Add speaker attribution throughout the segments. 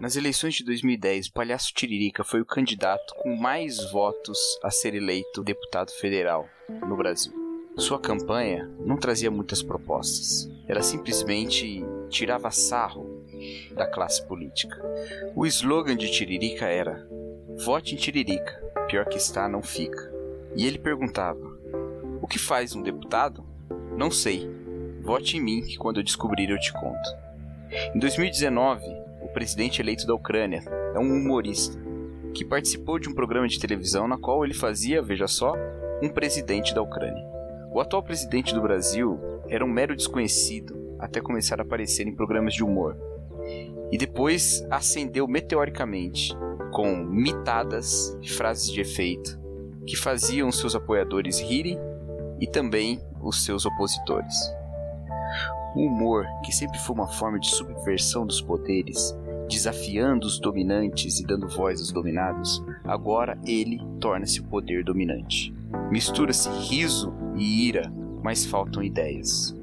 Speaker 1: Nas eleições de 2010, o Palhaço Tiririca foi o candidato com mais votos a ser eleito deputado federal no Brasil. Sua campanha não trazia muitas propostas. Ela simplesmente tirava sarro da classe política. O slogan de Tiririca era: Vote em Tiririca, pior que está, não fica. E ele perguntava: O que faz um deputado? Não sei. Vote em mim, que quando eu descobrir eu te conto. Em 2019, o presidente eleito da Ucrânia é um humorista que participou de um programa de televisão na qual ele fazia, veja só, um presidente da Ucrânia. O atual presidente do Brasil era um mero desconhecido até começar a aparecer em programas de humor. E depois ascendeu meteoricamente com mitadas e frases de efeito que faziam seus apoiadores rirem e também os seus opositores. O humor, que sempre foi uma forma de subversão dos poderes, desafiando os dominantes e dando voz aos dominados, agora ele torna-se o poder dominante. Mistura-se riso e ira, mas faltam ideias.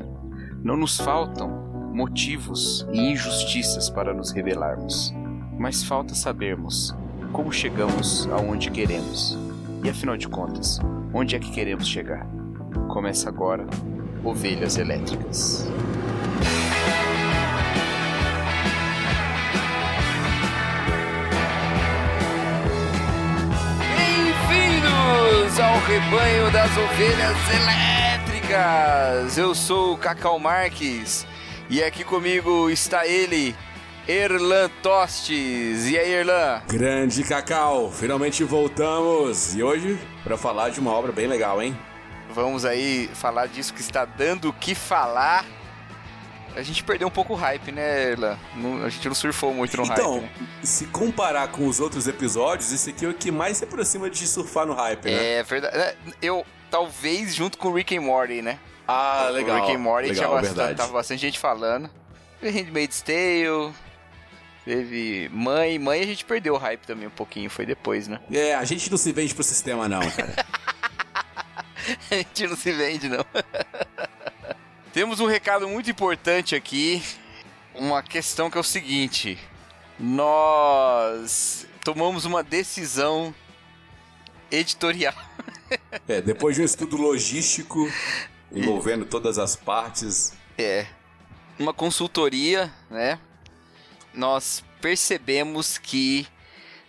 Speaker 1: Não nos faltam motivos e injustiças para nos rebelarmos, mas falta sabermos como chegamos aonde queremos. E afinal de contas, onde é que queremos chegar? Começa agora Ovelhas Elétricas. Bem-vindos ao rebanho das ovelhas elétricas! Eu sou o Cacau Marques e aqui comigo está ele, Erlan Tostes. E aí, Erlan?
Speaker 2: Grande Cacau, finalmente voltamos. E hoje para falar de uma obra bem legal, hein?
Speaker 1: Vamos aí falar disso que está dando o que falar. A gente perdeu um pouco o hype, né, Erlan? Não, a gente não surfou muito no
Speaker 2: então,
Speaker 1: hype. Né?
Speaker 2: se comparar com os outros episódios, esse aqui é o que mais se aproxima de surfar no hype, né?
Speaker 1: É verdade. É, Eu, talvez junto com o Rick and Morty, né?
Speaker 2: Ah, legal.
Speaker 1: O Rick and Morty
Speaker 2: legal,
Speaker 1: tinha bastante, tava bastante gente falando. Teve Handmaid's Tale, teve Mãe. Mãe a gente perdeu o hype também um pouquinho, foi depois, né?
Speaker 2: É, a gente não se vende pro sistema, não, cara.
Speaker 1: A gente não se vende, não. Temos um recado muito importante aqui. Uma questão que é o seguinte: nós tomamos uma decisão editorial.
Speaker 2: é, depois de um estudo logístico envolvendo todas as partes.
Speaker 1: É. Uma consultoria, né? Nós percebemos que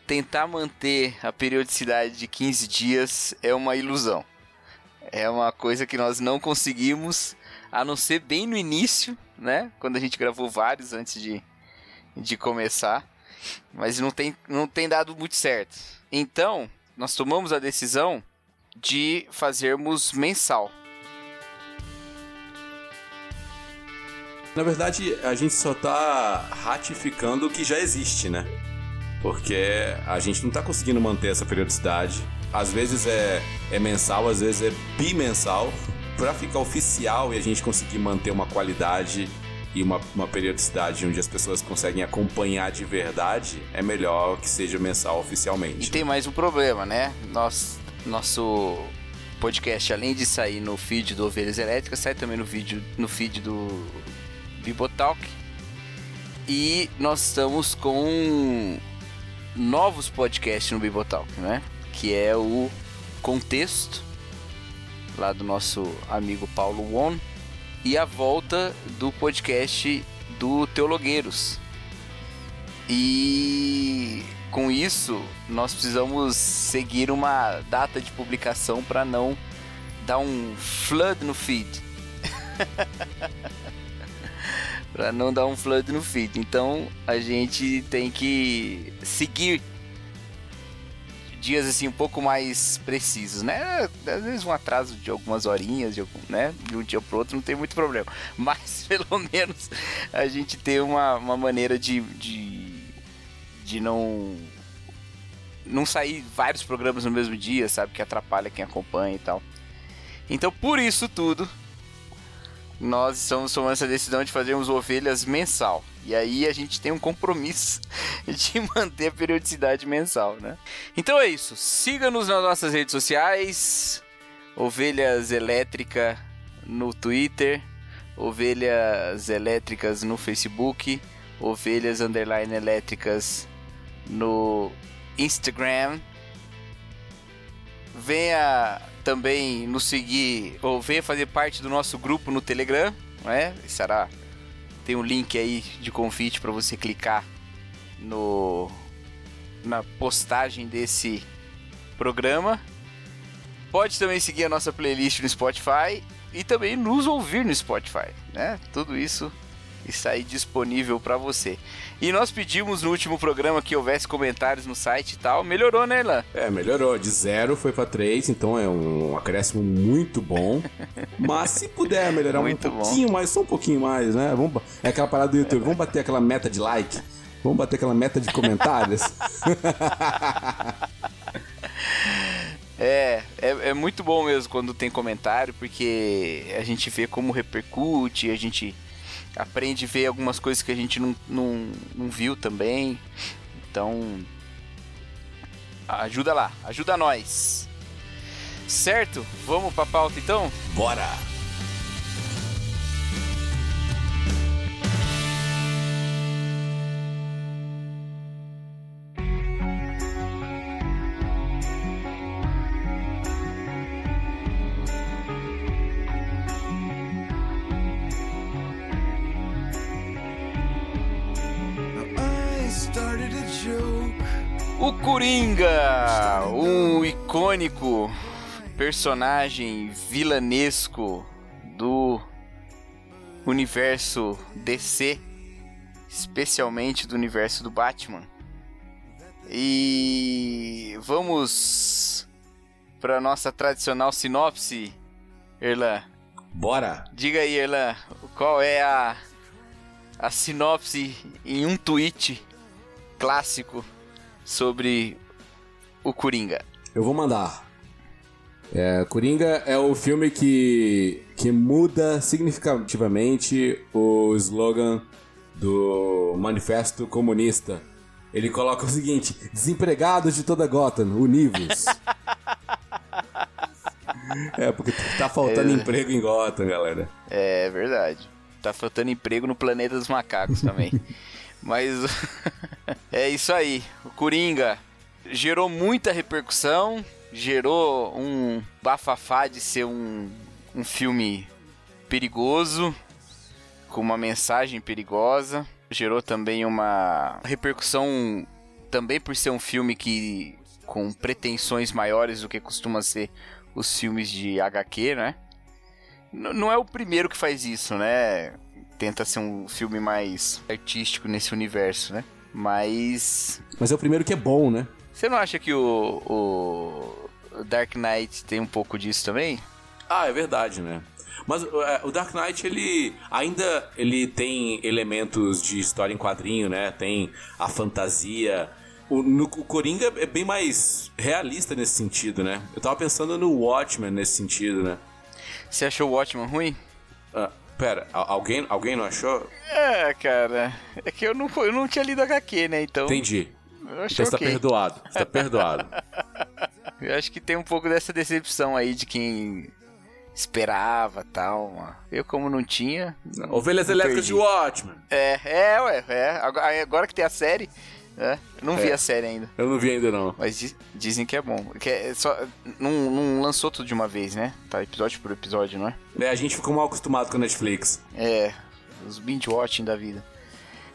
Speaker 1: tentar manter a periodicidade de 15 dias é uma ilusão. É uma coisa que nós não conseguimos, a não ser bem no início, né? Quando a gente gravou vários antes de, de começar. Mas não tem, não tem dado muito certo. Então, nós tomamos a decisão de fazermos mensal.
Speaker 2: Na verdade, a gente só tá ratificando o que já existe, né? Porque a gente não tá conseguindo manter essa periodicidade. Às vezes é, é mensal, às vezes é bimensal. Pra ficar oficial e a gente conseguir manter uma qualidade e uma, uma periodicidade onde as pessoas conseguem acompanhar de verdade, é melhor que seja mensal oficialmente.
Speaker 1: E tem mais um problema, né? Nós, nosso podcast, além de sair no feed do Ovelhas Elétricas, sai também no, vídeo, no feed do Bibotalk. E nós estamos com novos podcasts no Bibotalk, né? Que é o Contexto, lá do nosso amigo Paulo Won, e a volta do podcast do Teologueiros. E com isso, nós precisamos seguir uma data de publicação para não dar um flood no feed. para não dar um flood no feed. Então a gente tem que seguir dias assim um pouco mais precisos, né? Às vezes um atraso de algumas horinhas, de, algum, né? de um dia para outro não tem muito problema. Mas pelo menos a gente tem uma, uma maneira de, de, de não não sair vários programas no mesmo dia, sabe? Que atrapalha quem acompanha e tal. Então por isso tudo nós estamos tomando essa decisão de fazermos ovelhas mensal. E aí a gente tem um compromisso de manter a periodicidade mensal, né? Então é isso. Siga-nos nas nossas redes sociais. Ovelhas Elétrica no Twitter, Ovelhas Elétricas no Facebook, Ovelhas Underline Elétricas no Instagram. Venha também nos seguir ou venha fazer parte do nosso grupo no Telegram, não é? Será tem um link aí de convite para você clicar no na postagem desse programa. Pode também seguir a nossa playlist no Spotify e também nos ouvir no Spotify, né? Tudo isso aí disponível para você. E nós pedimos no último programa que houvesse comentários no site e tal. Melhorou, né, Elan?
Speaker 2: É, melhorou. De zero foi para três, então é um acréscimo muito bom. Mas se puder melhorar muito um pouquinho bom. mais, só um pouquinho mais, né? Vamos, é aquela parada do YouTube. Vamos bater aquela meta de like. Vamos bater aquela meta de comentários.
Speaker 1: É, é, é, muito bom mesmo quando tem comentário, porque a gente vê como repercute, a gente aprende a ver algumas coisas que a gente não, não, não viu também. Então, ajuda lá, ajuda nós. Certo? Vamos pra pauta então?
Speaker 2: Bora!
Speaker 1: Coringa, um icônico personagem vilanesco do universo DC, especialmente do universo do Batman. E vamos para nossa tradicional sinopse, Erlan.
Speaker 2: Bora!
Speaker 1: Diga aí, Erlan, qual é a, a sinopse em um tweet clássico sobre o Coringa?
Speaker 2: Eu vou mandar. É, Coringa é o filme que, que muda significativamente o slogan do Manifesto Comunista. Ele coloca o seguinte: desempregados de toda Gotham, univos. é, porque tá faltando é... emprego em Gotham, galera.
Speaker 1: É verdade. Tá faltando emprego no planeta dos macacos também. Mas é isso aí. O Coringa gerou muita repercussão, gerou um bafafá de ser um, um filme perigoso, com uma mensagem perigosa. Gerou também uma repercussão, também por ser um filme que com pretensões maiores do que costuma ser os filmes de HQ, né? N não é o primeiro que faz isso, né? Tenta ser um filme mais artístico nesse universo, né? Mas.
Speaker 2: Mas é o primeiro que é bom, né?
Speaker 1: Você não acha que o, o Dark Knight tem um pouco disso também?
Speaker 2: Ah, é verdade, né? Mas é, o Dark Knight, ele ainda ele tem elementos de história em quadrinho, né? Tem a fantasia. O, no, o Coringa é bem mais realista nesse sentido, né? Eu tava pensando no Watchmen nesse sentido, né?
Speaker 1: Você achou o Watchmen ruim?
Speaker 2: Ah, Pera, alguém, alguém não achou?
Speaker 1: É, cara. É que eu não, eu não tinha lido HQ, né? Então.
Speaker 2: Entendi. Eu então você tá perdoado. Você tá perdoado.
Speaker 1: eu acho que tem um pouco dessa decepção aí de quem esperava tal. Eu, como não tinha.
Speaker 2: Ovelhas Elétricas de Watchmen.
Speaker 1: É, é, ué. É. Agora que tem a série. É, não vi é. a série ainda.
Speaker 2: Eu não vi ainda não.
Speaker 1: Mas dizem que é bom. Que é só, não, não lançou tudo de uma vez, né? Tá episódio por episódio, não é?
Speaker 2: É, a gente ficou mal acostumado com a Netflix.
Speaker 1: É, os binge-watching da vida.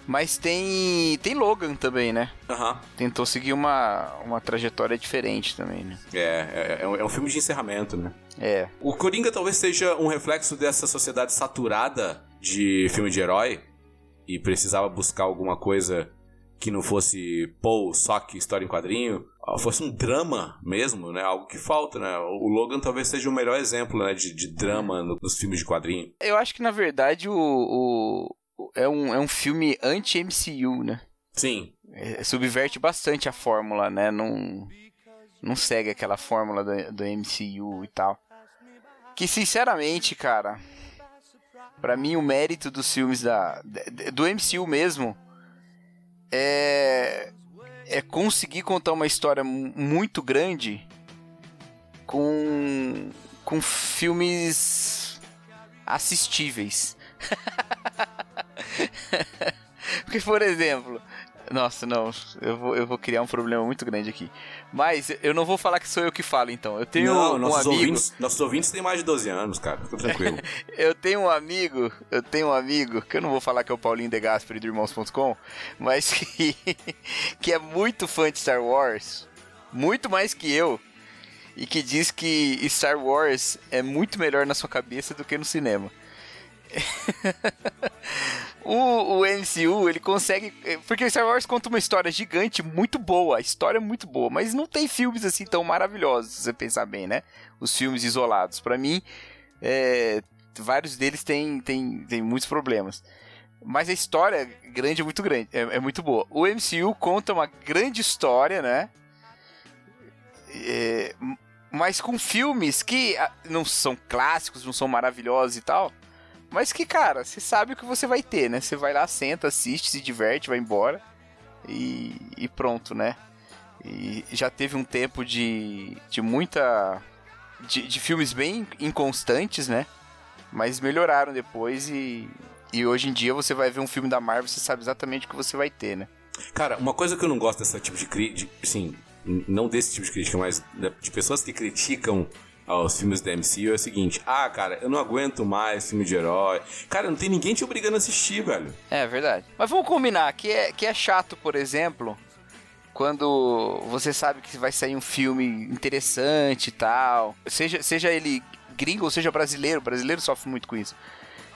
Speaker 1: Mas tem tem Logan também, né?
Speaker 2: Uhum.
Speaker 1: Tentou seguir uma, uma trajetória diferente também, né?
Speaker 2: É, é, é, um, é um filme de encerramento, né?
Speaker 1: É.
Speaker 2: O Coringa talvez seja um reflexo dessa sociedade saturada de filme de herói e precisava buscar alguma coisa que não fosse Paul, Sock, história em quadrinho, fosse um drama mesmo, né? Algo que falta, né? O Logan talvez seja o melhor exemplo né? de, de drama no, nos filmes de quadrinho.
Speaker 1: Eu acho que, na verdade, o, o é, um, é um filme anti-MCU, né?
Speaker 2: Sim.
Speaker 1: É, subverte bastante a fórmula, né? Não, não segue aquela fórmula do, do MCU e tal. Que, sinceramente, cara... para mim, o mérito dos filmes da, do MCU mesmo é, é conseguir contar uma história muito grande com, com filmes assistíveis. Porque, por exemplo, nossa, não, eu vou, eu vou criar um problema muito grande aqui. Mas eu não vou falar que sou eu que falo, então. Eu tenho não, um
Speaker 2: nossos
Speaker 1: amigo...
Speaker 2: Ouvintes, nossos ouvintes têm mais de 12 anos, cara, fica tranquilo.
Speaker 1: eu tenho um amigo, eu tenho um amigo, que eu não vou falar que é o Paulinho De Gasperi do Irmãos.com, mas que, que é muito fã de Star Wars, muito mais que eu, e que diz que Star Wars é muito melhor na sua cabeça do que no cinema. o, o MCU, ele consegue. Porque Star Wars conta uma história gigante, muito boa. A história é muito boa, mas não tem filmes assim tão maravilhosos, se você pensar bem, né? Os filmes isolados. para mim, é, vários deles têm, têm, têm muitos problemas. Mas a história grande é muito grande, é, é muito boa. O MCU conta uma grande história, né? É, mas com filmes que ah, não são clássicos, não são maravilhosos e tal, mas que, cara, você sabe o que você vai ter, né? Você vai lá, senta, assiste, se diverte, vai embora e, e pronto, né? E já teve um tempo de, de muita. De, de filmes bem inconstantes, né? Mas melhoraram depois e, e hoje em dia você vai ver um filme da Marvel, você sabe exatamente o que você vai ter, né?
Speaker 2: Cara, uma coisa que eu não gosto desse tipo de crítica, assim, não desse tipo de crítica, mas de pessoas que criticam aos filmes da MCU é o seguinte: ah, cara, eu não aguento mais filme de herói. Cara, não tem ninguém te obrigando a assistir, velho.
Speaker 1: É verdade. Mas vamos combinar que é, que é chato, por exemplo, quando você sabe que vai sair um filme interessante e tal, seja, seja ele gringo ou seja brasileiro, o brasileiro sofre muito com isso.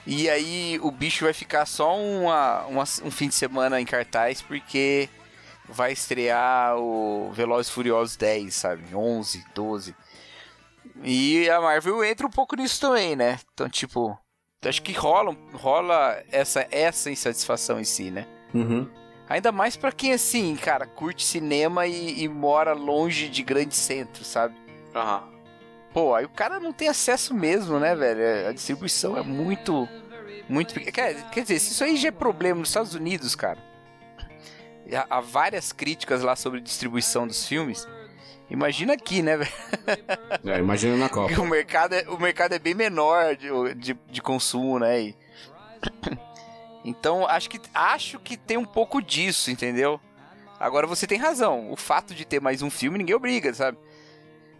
Speaker 1: E aí o bicho vai ficar só uma, uma, um fim de semana em cartaz porque vai estrear o Velozes Furiosos 10, sabe? 11, 12. E a Marvel entra um pouco nisso também, né? Então, tipo, acho que rola, rola essa, essa insatisfação em si, né?
Speaker 2: Uhum.
Speaker 1: Ainda mais para quem, assim, cara, curte cinema e, e, mora longe de grandes centros, sabe?
Speaker 2: Aham. Uhum.
Speaker 1: Pô, aí o cara não tem acesso mesmo, né, velho? A distribuição é muito. Muito Quer, quer dizer, isso aí já é problema nos Estados Unidos, cara. Há várias críticas lá sobre distribuição dos filmes. Imagina aqui, né, velho?
Speaker 2: É, imagina na Copa.
Speaker 1: o mercado é, o mercado é bem menor de, de, de consumo, né? E... Então, acho que, acho que tem um pouco disso, entendeu? Agora você tem razão. O fato de ter mais um filme, ninguém obriga, sabe?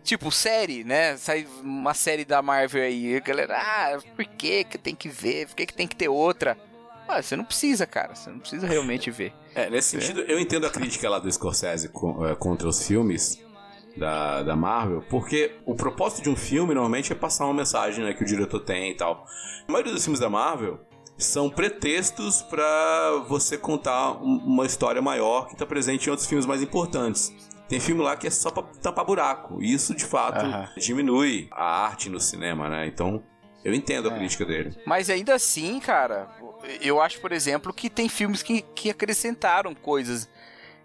Speaker 1: Tipo, série, né? Sai uma série da Marvel aí. A galera, ah, por que que tem que ver? Por que que tem que ter outra? Ah, você não precisa, cara. Você não precisa realmente ver.
Speaker 2: É, nesse é. sentido, eu entendo a crítica lá do Scorsese é, contra os filmes da, da Marvel, porque o propósito de um filme normalmente é passar uma mensagem né, que o diretor tem e tal. A maioria dos filmes da Marvel são pretextos para você contar uma história maior que está presente em outros filmes mais importantes. Tem filme lá que é só pra tapar buraco. E isso, de fato, diminui a arte no cinema, né? Então, eu entendo a é. crítica dele.
Speaker 1: Mas ainda assim, cara, eu acho, por exemplo, que tem filmes que, que acrescentaram coisas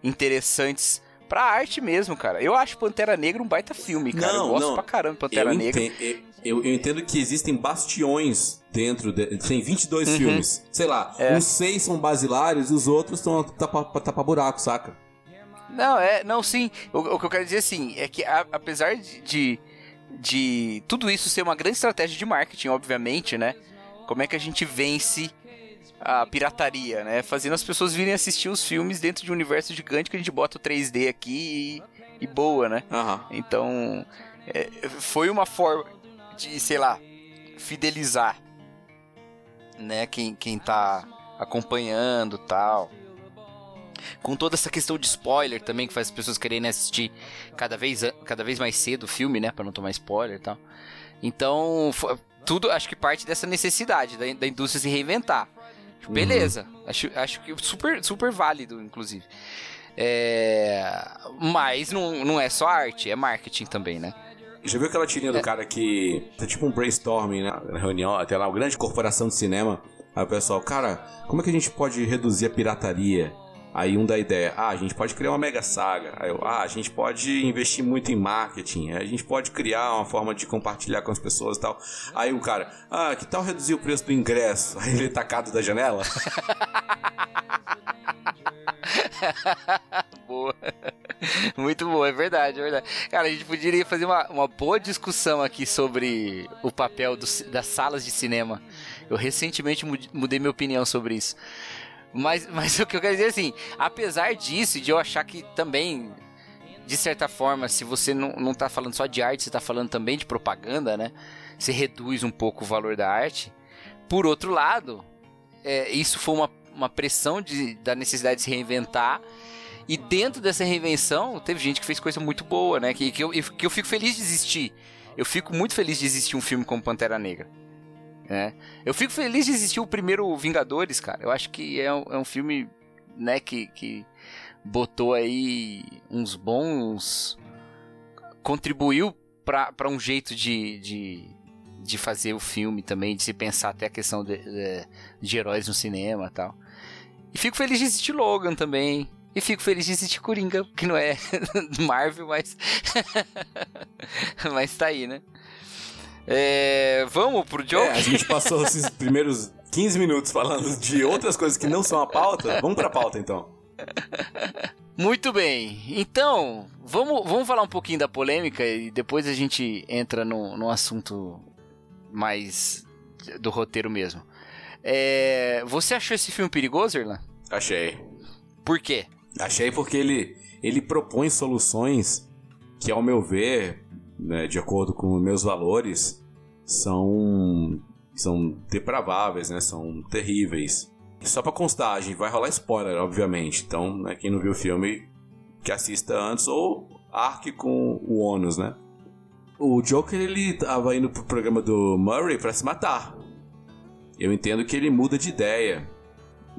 Speaker 1: interessantes pra arte mesmo, cara. Eu acho Pantera Negra um baita filme, cara. Não, eu gosto não. pra caramba de Pantera eu Negra.
Speaker 2: Entendo, eu, eu, entendo que existem bastiões dentro de, tem 22 uhum. filmes. Sei lá, é. uns seis são basilares e os outros estão tapa, tapa buraco, saca?
Speaker 1: Não, é, não, sim. O, o que eu quero dizer assim é que a, apesar de, de, de tudo isso ser uma grande estratégia de marketing, obviamente, né? Como é que a gente vence a pirataria, né? Fazendo as pessoas virem assistir os filmes dentro de um universo gigante que a gente bota o 3D aqui e, e boa, né?
Speaker 2: Uhum.
Speaker 1: Então, é, foi uma forma de, sei lá, fidelizar, né? Quem, quem tá acompanhando tal. Com toda essa questão de spoiler também, que faz as pessoas quererem assistir cada vez, cada vez mais cedo o filme, né? Pra não tomar spoiler e tal. Então, tudo acho que parte dessa necessidade da, da indústria se reinventar. Beleza. Uhum. Acho, acho que super, super válido, inclusive. É... Mas não, não é só arte, é marketing também, né?
Speaker 2: Já viu aquela tirinha é. do cara que. É tipo um brainstorming né? na reunião, até lá, uma grande corporação de cinema. Aí o pessoal, cara, como é que a gente pode reduzir a pirataria? Aí um dá ideia, ah, a gente pode criar uma mega saga. Aí eu, ah, a gente pode investir muito em marketing. A gente pode criar uma forma de compartilhar com as pessoas e tal. Aí o cara, ah, que tal reduzir o preço do ingresso? Aí ele é tacado da janela.
Speaker 1: Boa. Muito bom, é verdade, é verdade. Cara, a gente poderia fazer uma, uma boa discussão aqui sobre o papel do, das salas de cinema. Eu recentemente mudei minha opinião sobre isso. Mas, mas o que eu quero dizer é assim, apesar disso, de eu achar que também, de certa forma, se você não, não tá falando só de arte, você tá falando também de propaganda, né? Você reduz um pouco o valor da arte. Por outro lado, é, isso foi uma, uma pressão de, da necessidade de se reinventar e dentro dessa reinvenção, teve gente que fez coisa muito boa, né? Que, que, eu, que eu fico feliz de existir. Eu fico muito feliz de existir um filme como Pantera Negra. Né? Eu fico feliz de existir o primeiro Vingadores, cara. Eu acho que é um, é um filme, né, que, que botou aí uns bons. contribuiu para um jeito de, de, de, fazer o filme também, de se pensar até a questão de, de, de heróis no cinema tal. E fico feliz de existir Logan também. E fico feliz de existir Coringa, que não é Marvel, mas. mas tá aí, né? É... Vamos pro joke? É,
Speaker 2: a gente passou esses primeiros 15 minutos falando de outras coisas que não são a pauta. Vamos pra pauta então.
Speaker 1: Muito bem. Então, vamos, vamos falar um pouquinho da polêmica e depois a gente entra no, no assunto mais do roteiro mesmo. É, você achou esse filme perigoso, Irlan?
Speaker 2: Achei.
Speaker 1: Por quê?
Speaker 2: Achei porque ele, ele propõe soluções que, ao meu ver, né, de acordo com meus valores, são, são depraváveis, né, são terríveis. Só pra constar, gente vai rolar spoiler, obviamente. Então, né, quem não viu o filme, que assista antes ou arque com o ônus, né? O Joker, ele tava indo pro programa do Murray para se matar. Eu entendo que ele muda de ideia.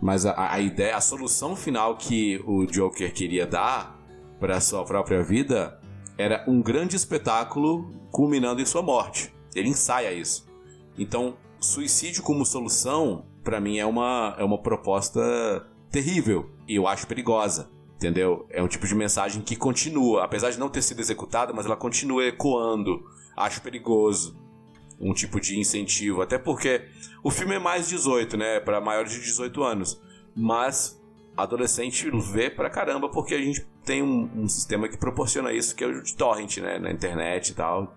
Speaker 2: Mas a, a ideia, a solução final que o Joker queria dar para sua própria vida era um grande espetáculo culminando em sua morte. Ele ensaia isso. Então, suicídio como solução, para mim, é uma, é uma proposta terrível e eu acho perigosa. Entendeu? É um tipo de mensagem que continua, apesar de não ter sido executada, mas ela continua ecoando. Acho perigoso um tipo de incentivo. Até porque o filme é mais 18, né? Para maiores de 18 anos. Mas adolescente vê pra caramba porque a gente tem um, um, sistema que proporciona isso, que é o de torrent, né? Na internet e tal.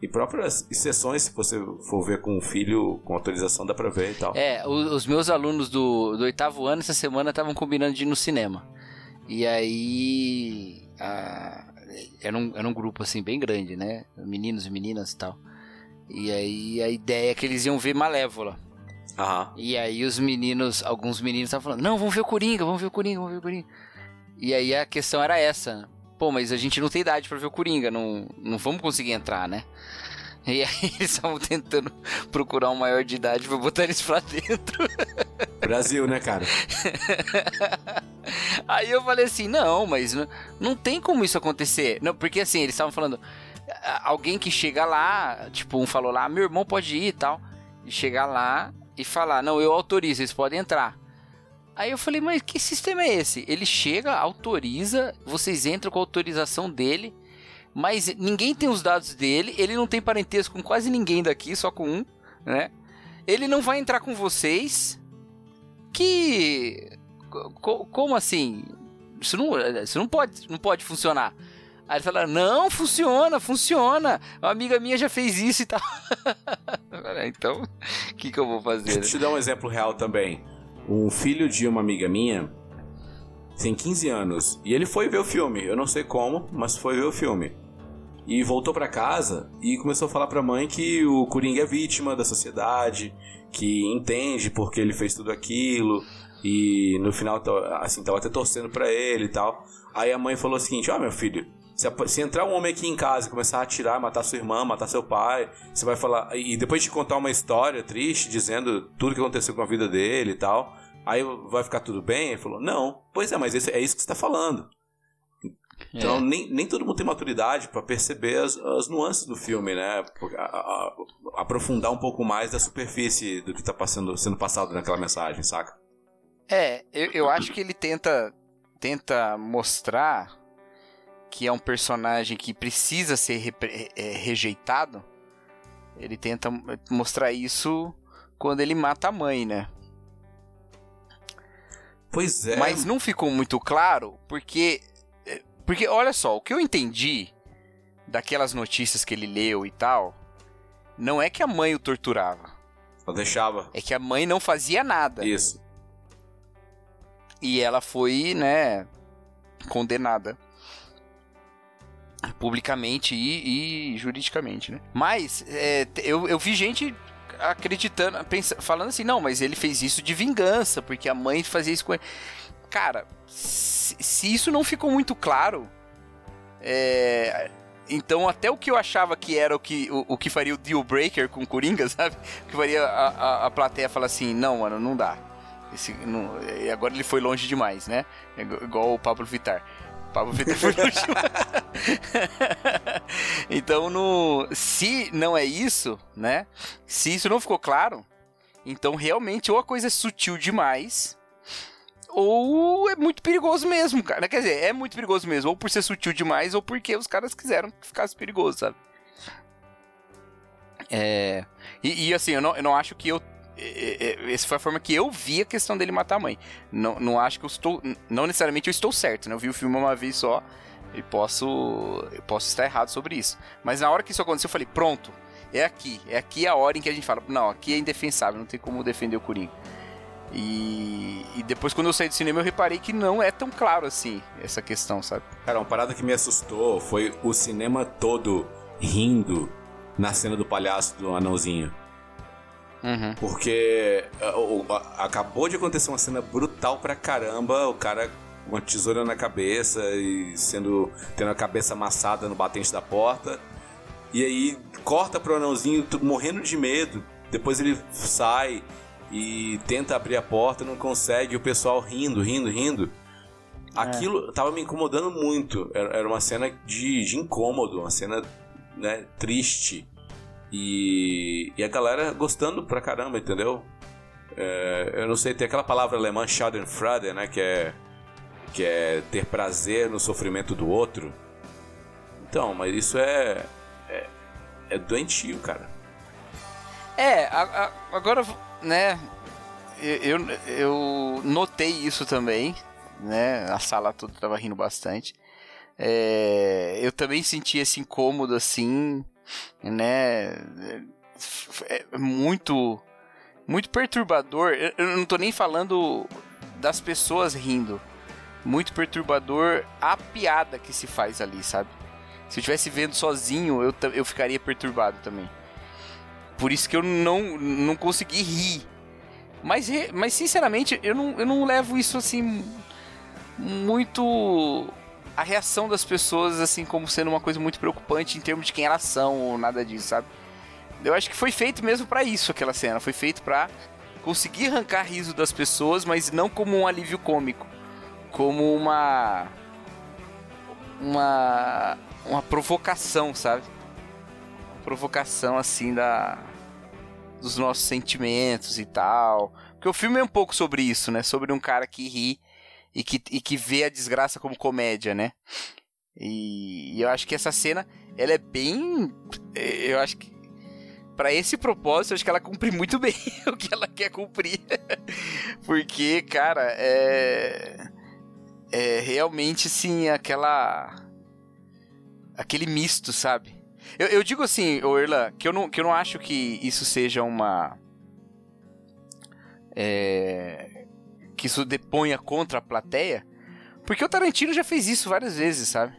Speaker 2: E próprias sessões, se você for ver com o filho, com autorização, dá pra ver e tal.
Speaker 1: É, os meus alunos do, do oitavo ano, essa semana, estavam combinando de ir no cinema. E aí. A, era, um, era um grupo, assim, bem grande, né? Meninos e meninas e tal. E aí a ideia é que eles iam ver Malévola.
Speaker 2: Uhum.
Speaker 1: E aí os meninos, alguns meninos estavam falando, não, vamos ver o Coringa, vamos ver o Coringa, vamos ver o Coringa. E aí a questão era essa. Pô, mas a gente não tem idade para ver o Coringa, não, não vamos conseguir entrar, né? E aí eles estavam tentando procurar um maior de idade pra botar eles pra dentro.
Speaker 2: Brasil, né, cara?
Speaker 1: aí eu falei assim, não, mas não, não tem como isso acontecer. Não, porque assim, eles estavam falando, alguém que chega lá, tipo, um falou lá, meu irmão pode ir e tal, e chegar lá e falar, não, eu autorizo, eles podem entrar. Aí eu falei, mas que sistema é esse? Ele chega, autoriza, vocês entram com a autorização dele, mas ninguém tem os dados dele, ele não tem parentesco com quase ninguém daqui, só com um, né? Ele não vai entrar com vocês. Que. Como assim? Isso não, isso não pode, não pode funcionar. Aí ele fala, não, funciona, funciona. Uma amiga minha já fez isso e tal. então, o que, que eu vou fazer?
Speaker 2: Deixa eu te dar um exemplo real também. Um filho de uma amiga minha tem 15 anos e ele foi ver o filme. Eu não sei como, mas foi ver o filme. E voltou para casa e começou a falar pra mãe que o Coringa é vítima da sociedade, que entende porque ele fez tudo aquilo e no final assim tava até torcendo para ele e tal. Aí a mãe falou o seguinte: "Ó, oh, meu filho, se, se, entrar um homem aqui em casa e começar a atirar, matar sua irmã, matar seu pai, você vai falar. E depois de contar uma história triste, dizendo tudo que aconteceu com a vida dele e tal, aí vai ficar tudo bem? Ele falou: Não, pois é, mas esse, é isso que você está falando. Então, é. nem, nem todo mundo tem maturidade para perceber as, as, nuances do filme, né? A, a, a, aprofundar um pouco mais da superfície do que está passando, sendo passado naquela mensagem, saca?
Speaker 1: É, eu, eu acho que ele tenta, tenta mostrar que é um personagem que precisa ser é, rejeitado, ele tenta mostrar isso quando ele mata a mãe, né?
Speaker 2: Pois é.
Speaker 1: Mas não ficou muito claro, porque é, Porque, olha só, o que eu entendi daquelas notícias que ele leu e tal, não é que a mãe o torturava.
Speaker 2: Ela deixava.
Speaker 1: É que a mãe não fazia nada.
Speaker 2: Isso.
Speaker 1: E ela foi, né, condenada publicamente e, e juridicamente, né? Mas é, eu, eu vi gente acreditando, pensando, falando assim, não, mas ele fez isso de vingança, porque a mãe fazia isso com ele. Cara, se, se isso não ficou muito claro, é, então até o que eu achava que era o que, o, o que faria o deal breaker com o Coringa, sabe? O que faria a, a, a plateia falar assim, não, mano, não dá. Esse, não, agora ele foi longe demais, né? Igual o Pablo Vittar. Longe então, no, se não é isso, né? Se isso não ficou claro, então realmente ou a coisa é sutil demais, ou é muito perigoso mesmo, cara. Quer dizer, é muito perigoso mesmo, ou por ser sutil demais, ou porque os caras quiseram que ficasse perigoso, sabe? É. E, e assim, eu não, eu não acho que eu essa foi a forma que eu vi a questão dele matar a mãe. Não, não acho que eu estou. Não necessariamente eu estou certo, né? Eu vi o filme uma vez só e posso. Eu posso estar errado sobre isso. Mas na hora que isso aconteceu, eu falei, pronto, é aqui. É aqui a hora em que a gente fala, não, aqui é indefensável, não tem como defender o Coringa. E, e depois, quando eu saí do cinema, eu reparei que não é tão claro assim essa questão, sabe?
Speaker 2: Cara, uma parada que me assustou foi o cinema todo rindo na cena do palhaço do anãozinho.
Speaker 1: Uhum.
Speaker 2: Porque uh, acabou de acontecer uma cena brutal pra caramba, o cara com uma tesoura na cabeça e sendo tendo a cabeça amassada no batente da porta. E aí corta pro anãozinho morrendo de medo. Depois ele sai e tenta abrir a porta, não consegue, o pessoal rindo, rindo, rindo. É. Aquilo é. tava me incomodando muito. Era, era uma cena de, de incômodo, uma cena né, triste. E, e a galera gostando pra caramba, entendeu? É, eu não sei, tem aquela palavra alemã Schadenfreude, né? Que é, que é ter prazer no sofrimento do outro. Então, mas isso é, é, é doentio, cara.
Speaker 1: É, a, a, agora, né? Eu, eu notei isso também, né? A sala toda tava rindo bastante. É, eu também senti esse incômodo assim né? É, é muito muito perturbador. Eu não tô nem falando das pessoas rindo. Muito perturbador a piada que se faz ali, sabe? Se eu estivesse vendo sozinho, eu, eu ficaria perturbado também. Por isso que eu não, não consegui rir. Mas, mas sinceramente, eu não, eu não levo isso assim muito a reação das pessoas, assim, como sendo uma coisa muito preocupante em termos de quem elas são ou nada disso, sabe? Eu acho que foi feito mesmo para isso aquela cena. Foi feito para conseguir arrancar riso das pessoas, mas não como um alívio cômico. Como uma. Uma. Uma provocação, sabe? Uma provocação, assim, da. Dos nossos sentimentos e tal. Porque o filme é um pouco sobre isso, né? Sobre um cara que ri e que, e que vê a desgraça como comédia, né? E, e eu acho que essa cena, ela é bem. Eu acho que. Para esse propósito, acho que ela cumpre muito bem o que ela quer cumprir. Porque, cara, é. É realmente, assim, aquela. Aquele misto, sabe? Eu, eu digo assim, Orla, que eu, não, que eu não acho que isso seja uma. É, que isso deponha contra a plateia. Porque o Tarantino já fez isso várias vezes, sabe?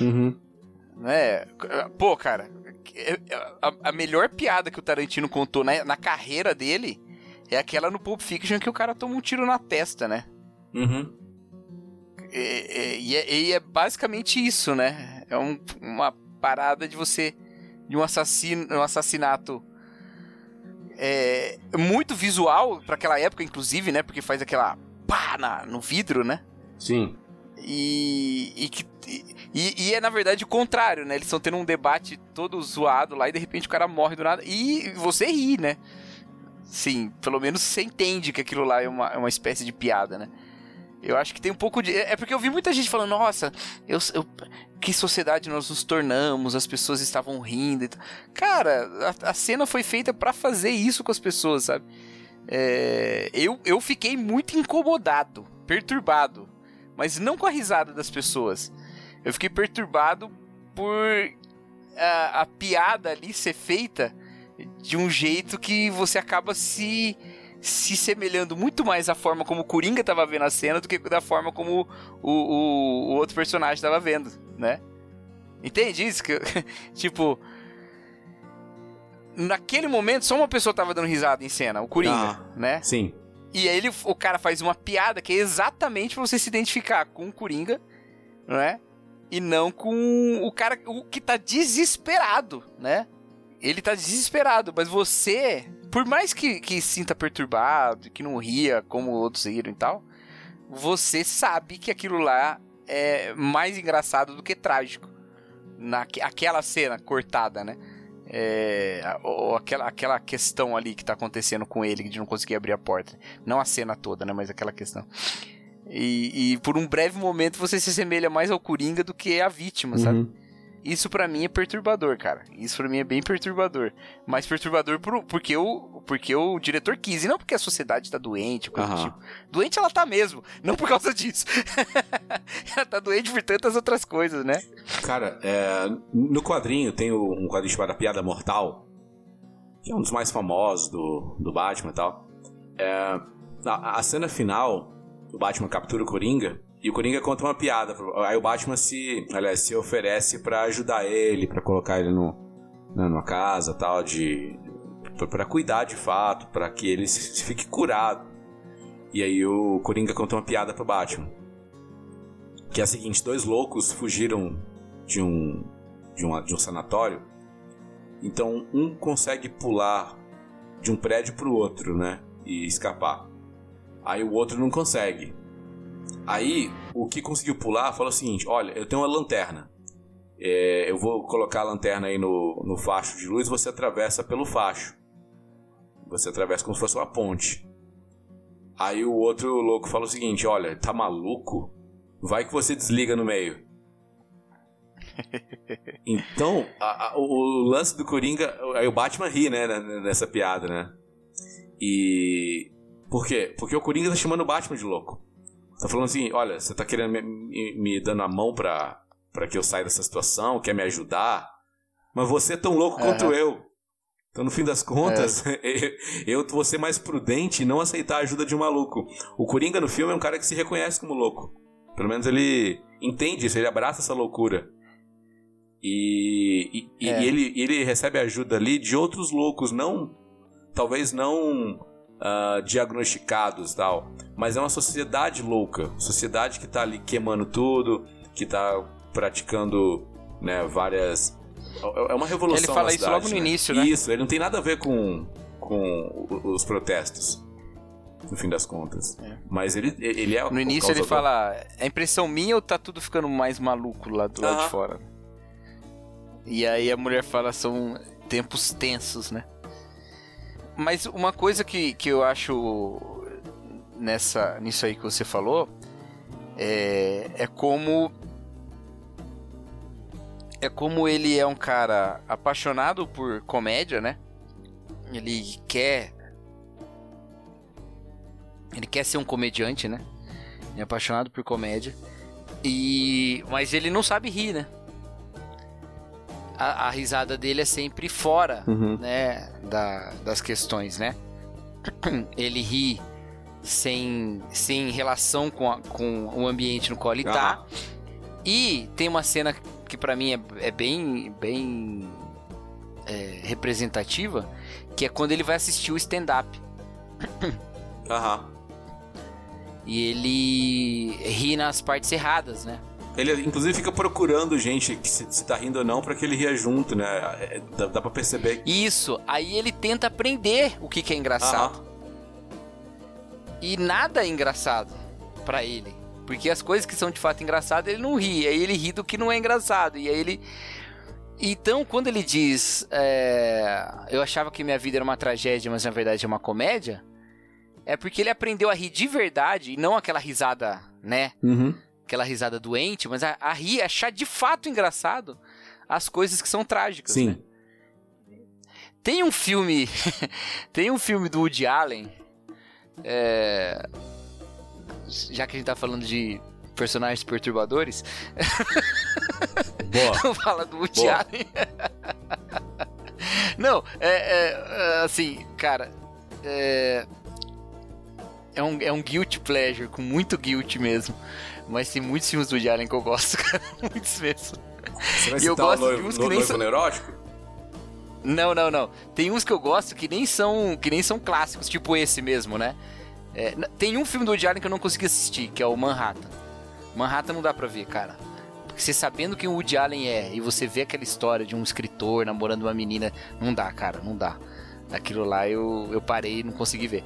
Speaker 2: Uhum.
Speaker 1: É, pô, cara, a, a, melhor piada que o Tarantino contou na, na, carreira dele é aquela no Pulp Fiction que o cara toma um tiro na testa, né?
Speaker 2: Uhum.
Speaker 1: E, e, e, é, e é, basicamente isso, né? É um, uma parada de você. de um, assassino, um assassinato é, muito visual para aquela época, inclusive, né? Porque faz aquela pá na, no vidro, né?
Speaker 2: Sim.
Speaker 1: E, e, e, e, é na verdade o contrário, né? Eles estão tendo um debate todo zoado lá e de repente o cara morre do nada. E você ri, né? Sim, pelo menos você entende que aquilo lá é uma, é uma espécie de piada, né? Eu acho que tem um pouco de. É porque eu vi muita gente falando, nossa, eu, eu que sociedade nós nos tornamos, as pessoas estavam rindo. Cara, a, a cena foi feita para fazer isso com as pessoas, sabe? É, eu, eu fiquei muito incomodado, perturbado mas não com a risada das pessoas. Eu fiquei perturbado por a, a piada ali ser feita de um jeito que você acaba se se semelhando muito mais à forma como o Coringa estava vendo a cena do que da forma como o, o, o outro personagem estava vendo, né? Entende isso? Que, tipo, naquele momento só uma pessoa tava dando risada em cena, o Coringa, ah, né?
Speaker 2: Sim.
Speaker 1: E aí ele, o cara faz uma piada que é exatamente pra você se identificar com o Coringa, né? E não com o cara o que tá desesperado, né? Ele tá desesperado, mas você, por mais que, que sinta perturbado, que não ria como outros riram e tal, você sabe que aquilo lá é mais engraçado do que trágico. Naquela cena cortada, né? É, ou aquela, aquela questão ali que tá acontecendo com ele, de não conseguir abrir a porta. Não a cena toda, né? Mas aquela questão. E, e por um breve momento você se assemelha mais ao Coringa do que a vítima, uhum. sabe? Isso para mim é perturbador, cara. Isso para mim é bem perturbador. Mas perturbador por, porque, o, porque o diretor quis, e não porque a sociedade tá doente, coisa uhum. do tipo. Doente ela tá mesmo, não por causa disso. ela tá doente por tantas outras coisas, né?
Speaker 2: Cara, é, no quadrinho tem um quadrinho chamado Piada Mortal, que é um dos mais famosos do, do Batman e tal. É, a, a cena final, o Batman captura o Coringa, e o Coringa conta uma piada. Aí o Batman se, aliás, se oferece para ajudar ele, para colocar ele no, né, numa casa tal, de para cuidar de fato, para que ele se, fique curado. E aí o Coringa conta uma piada pro Batman. Que é a seguinte: dois loucos fugiram de um, de um, de um sanatório. Então um consegue pular de um prédio pro outro, né? E escapar. Aí o outro não consegue. Aí, o que conseguiu pular falou o seguinte: olha, eu tenho uma lanterna. É, eu vou colocar a lanterna aí no, no facho de luz, você atravessa pelo facho. Você atravessa como se fosse uma ponte. Aí o outro louco fala o seguinte: olha, tá maluco? Vai que você desliga no meio. Então, a, a, o lance do Coringa. Aí o Batman ri, né, nessa piada, né? E. Por quê? Porque o Coringa tá chamando o Batman de louco. Tá falando assim, olha, você tá querendo me, me, me dando a mão pra, pra que eu saia dessa situação, quer me ajudar, mas você é tão louco uhum. quanto eu. Então, no fim das contas, é. eu vou ser mais prudente e não aceitar a ajuda de um maluco. O Coringa no filme é um cara que se reconhece como louco. Pelo menos ele entende isso, ele abraça essa loucura. E, e, é. e ele, ele recebe ajuda ali de outros loucos, não. Talvez não uh, diagnosticados tal. Mas é uma sociedade louca, sociedade que está ali queimando tudo, que está praticando né, várias. É uma revolução.
Speaker 1: Ele fala isso
Speaker 2: cidade,
Speaker 1: logo no
Speaker 2: né?
Speaker 1: início, né?
Speaker 2: Isso, ele não tem nada a ver com, com os protestos. No fim das contas. É. Mas ele, ele é.
Speaker 1: No início ele fala: é impressão minha ou tá tudo ficando mais maluco lá do lado de fora? E aí a mulher fala: são tempos tensos, né? Mas uma coisa que, que eu acho nessa, nisso aí que você falou é, é como é como ele é um cara apaixonado por comédia, né? Ele quer ele quer ser um comediante, né? Ele é apaixonado por comédia. E mas ele não sabe rir, né? A, a risada dele é sempre fora, uhum. né, da, das questões, né? Ele ri sem, sem relação com, a, com o ambiente no qual ele tá. E tem uma cena que para mim é, é, bem, bem é, representativa, que é quando ele vai assistir o stand-up.
Speaker 2: Aham.
Speaker 1: E ele ri nas partes erradas, né?
Speaker 2: Ele, inclusive, fica procurando gente que se, se tá rindo ou não para que ele ria junto, né? É, dá, dá pra perceber.
Speaker 1: Isso. Aí ele tenta aprender o que, que é engraçado. Aham. E nada é engraçado para ele. Porque as coisas que são de fato engraçadas, ele não ri. Aí ele ri do que não é engraçado. E aí ele. Então, quando ele diz. É... Eu achava que minha vida era uma tragédia, mas na verdade é uma comédia. É porque ele aprendeu a rir de verdade e não aquela risada, né?
Speaker 2: Uhum
Speaker 1: aquela risada doente, mas a, a rir, achar de fato engraçado as coisas que são trágicas.
Speaker 2: Sim.
Speaker 1: Né? Tem um filme. tem um filme do Woody Allen. É, já que a gente tá falando de personagens perturbadores.
Speaker 2: Boa.
Speaker 1: Fala do Woody Allen. Não, é, é, é, assim, cara, é, é um, é um guilty pleasure, com muito guilt mesmo. Mas tem muitos filmes do Woody Allen que eu gosto, cara, muitos mesmo.
Speaker 2: Você vai e eu gosto noivo, de uns que nem são... neurótico?
Speaker 1: Não, não, não. Tem uns que eu gosto que nem são, que nem são clássicos, tipo esse mesmo, né? É, tem um filme do Woody Allen que eu não consegui assistir, que é o Manhattan. Manhattan não dá pra ver, cara. Porque você sabendo quem o Woody Allen é e você vê aquela história de um escritor namorando uma menina, não dá, cara, não dá. Aquilo lá eu, eu parei e não consegui ver.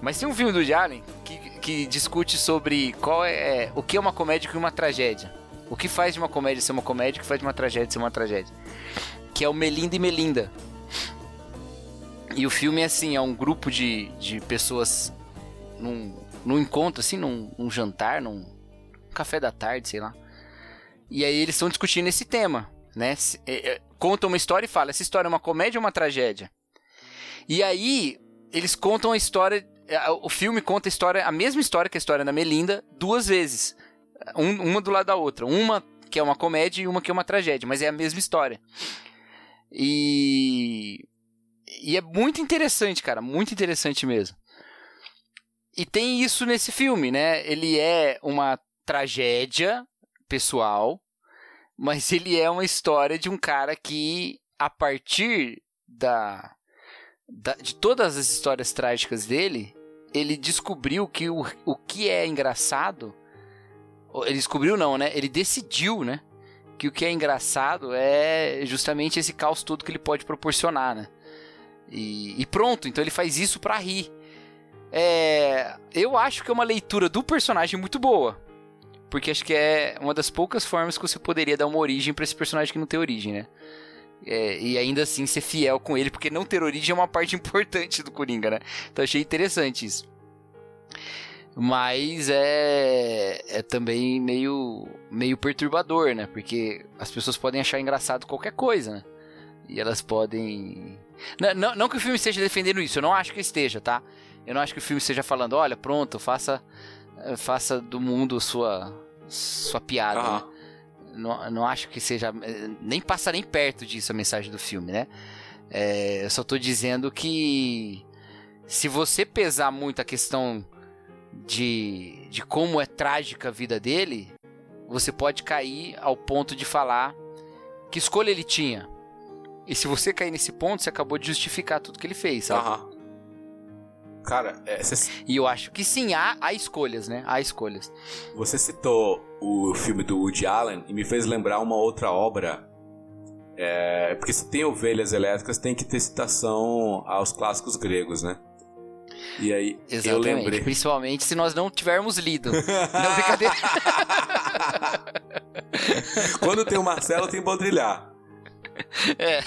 Speaker 1: Mas tem um filme do Woody Allen que, que discute sobre qual é o que é uma comédia e uma tragédia. O que faz de uma comédia ser uma comédia, o que faz de uma tragédia ser uma tragédia. Que é o Melinda e Melinda. E o filme é assim, é um grupo de, de pessoas num, num encontro, assim, num, num jantar, num café da tarde, sei lá. E aí eles estão discutindo esse tema, né? É, é, contam uma história e falam, essa história é uma comédia ou uma tragédia? E aí eles contam a história, é, o filme conta a história, a mesma história que a história da Melinda, duas vezes. Um, uma do lado da outra. Uma que é uma comédia e uma que é uma tragédia, mas é a mesma história. E. E é muito interessante, cara, muito interessante mesmo. E tem isso nesse filme, né? Ele é uma tragédia pessoal, mas ele é uma história de um cara que, a partir da de todas as histórias trágicas dele, ele descobriu que o, o que é engraçado. Ele descobriu, não, né? Ele decidiu, né? Que o que é engraçado é justamente esse caos todo que ele pode proporcionar, né? E, e pronto, então ele faz isso para rir. É, eu acho que é uma leitura do personagem muito boa. Porque acho que é uma das poucas formas que você poderia dar uma origem para esse personagem que não tem origem, né? É, e ainda assim ser fiel com ele, porque não ter origem é uma parte importante do Coringa, né? Então achei interessante isso. Mas é, é também meio, meio perturbador, né? Porque as pessoas podem achar engraçado qualquer coisa, né? E elas podem. Não, não, não que o filme esteja defendendo isso, eu não acho que esteja, tá? Eu não acho que o filme esteja falando, olha, pronto, faça, faça do mundo sua, sua piada. Uhum. Né? Não, não acho que seja. Eh, nem passa nem perto disso a mensagem do filme, né? É, eu só tô dizendo que se você pesar muito a questão de, de como é trágica a vida dele, você pode cair ao ponto de falar que escolha ele tinha. E se você cair nesse ponto, você acabou de justificar tudo que ele fez, sabe?
Speaker 2: Uhum. Cara, é,
Speaker 1: E eu acho que sim, há, há escolhas, né? Há escolhas.
Speaker 2: Você citou o filme do Woody Allen e me fez lembrar uma outra obra. É, porque se tem ovelhas elétricas, tem que ter citação aos clássicos gregos, né? E aí, Exatamente, eu lembrei.
Speaker 1: Principalmente se nós não tivermos lido. não, brincadeira.
Speaker 2: Quando tem o Marcelo, tem Baudrillard.
Speaker 1: É.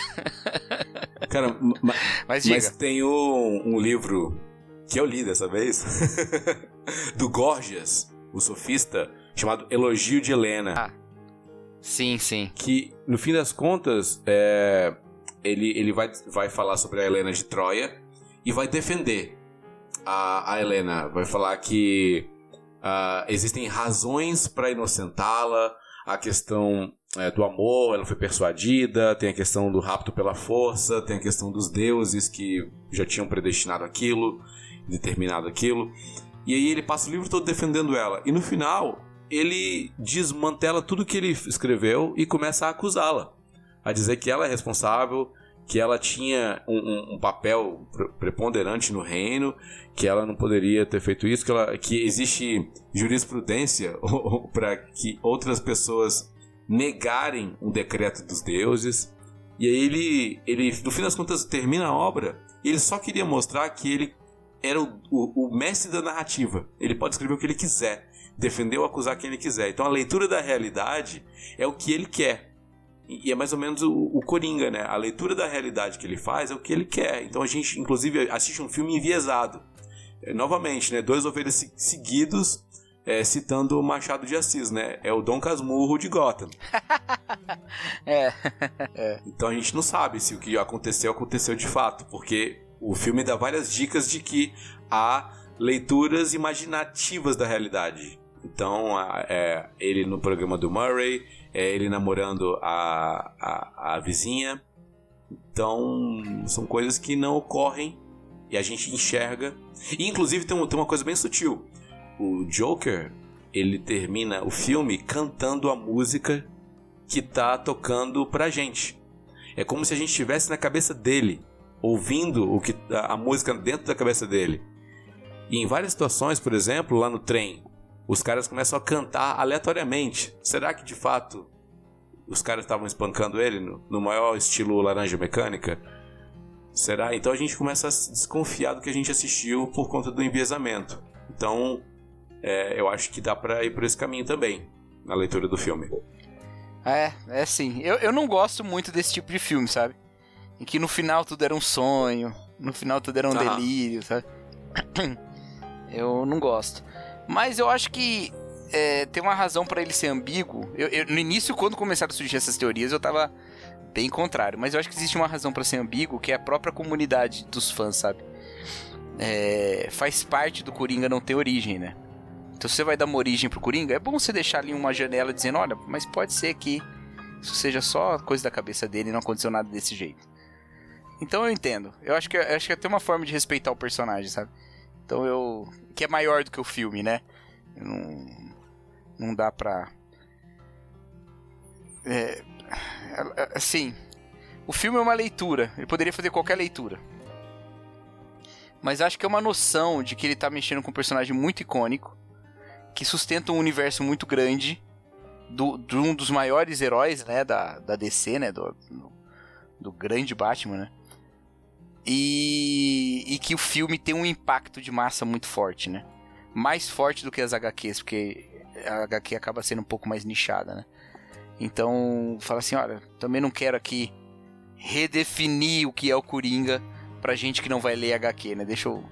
Speaker 2: Cara, mas, mas tem um, um livro que eu li dessa vez, do Gorgias, o sofista, chamado Elogio de Helena.
Speaker 1: Ah, sim, sim.
Speaker 2: Que, no fim das contas, é, ele, ele vai, vai falar sobre a Helena de Troia e vai defender a, a Helena. Vai falar que uh, existem razões para inocentá-la, a questão é, do amor, ela foi persuadida, tem a questão do rapto pela força, tem a questão dos deuses que já tinham predestinado aquilo determinado aquilo. E aí ele passa o livro todo defendendo ela. E no final, ele desmantela tudo que ele escreveu e começa a acusá-la. A dizer que ela é responsável, que ela tinha um, um, um, papel preponderante no reino, que ela não poderia ter feito isso, que, ela, que existe jurisprudência para que outras pessoas negarem um decreto dos deuses. E aí ele, ele, no fim das contas, termina a obra ele só queria mostrar que ele era o, o, o, mestre da narrativa. Ele pode escrever o que ele quiser, defender ou acusar quem ele quiser. Então a leitura da realidade é o que ele quer. E é mais ou menos o, o Coringa, né? A leitura da realidade que ele faz é o que ele quer. Então a gente, inclusive, assiste um filme enviesado. É, novamente, né? Dois ovelhas seguidos é, citando o Machado de Assis, né? É o Dom Casmurro de Gotham.
Speaker 1: é. é.
Speaker 2: Então a gente não sabe se o que aconteceu aconteceu de fato, porque o filme dá várias dicas de que há leituras imaginativas da realidade. Então, é ele no programa do Murray, é ele namorando a, a, a vizinha. Então, são coisas que não ocorrem e a gente enxerga. E, inclusive, tem, tem uma coisa bem sutil. O Joker, ele termina o filme cantando a música que tá tocando pra gente. É como se a gente estivesse na cabeça dele, ouvindo o que a música dentro da cabeça dele. E em várias situações, por exemplo, lá no trem, os caras começam a cantar aleatoriamente. Será que de fato os caras estavam espancando ele no, no, maior estilo laranja mecânica? Será? Então a gente começa a desconfiar do que a gente assistiu por conta do enviesamento. Então é, eu acho que dá pra ir por esse caminho também, na leitura do filme.
Speaker 1: É, é sim. Eu, eu não gosto muito desse tipo de filme, sabe? Em que no final tudo era um sonho, no final tudo era um delírio, sabe? Eu não gosto. Mas eu acho que é, tem uma razão para ele ser ambíguo. Eu, eu, no início, quando começaram a surgir essas teorias, eu tava bem contrário. Mas eu acho que existe uma razão para ser ambíguo, que é a própria comunidade dos fãs, sabe? É, faz parte do Coringa não ter origem, né? Então, se você vai dar uma origem pro Coringa, é bom você deixar ali uma janela dizendo: olha, mas pode ser que isso seja só coisa da cabeça dele e não aconteceu nada desse jeito. Então eu entendo. Eu acho que, eu acho que até uma forma de respeitar o personagem, sabe? Então eu. Que é maior do que o filme, né? Não, não dá pra. É, assim. O filme é uma leitura. Ele poderia fazer qualquer leitura. Mas acho que é uma noção de que ele tá mexendo com um personagem muito icônico. Que sustenta um universo muito grande. Do, de um dos maiores heróis, né? Da, da DC, né? Do, do, do grande Batman, né? E, e que o filme tem um impacto de massa muito forte, né? Mais forte do que as HQs, porque a HQ acaba sendo um pouco mais nichada, né? Então, fala assim, olha, também não quero aqui redefinir o que é o Coringa pra gente que não vai ler HQ, né? Deixa eu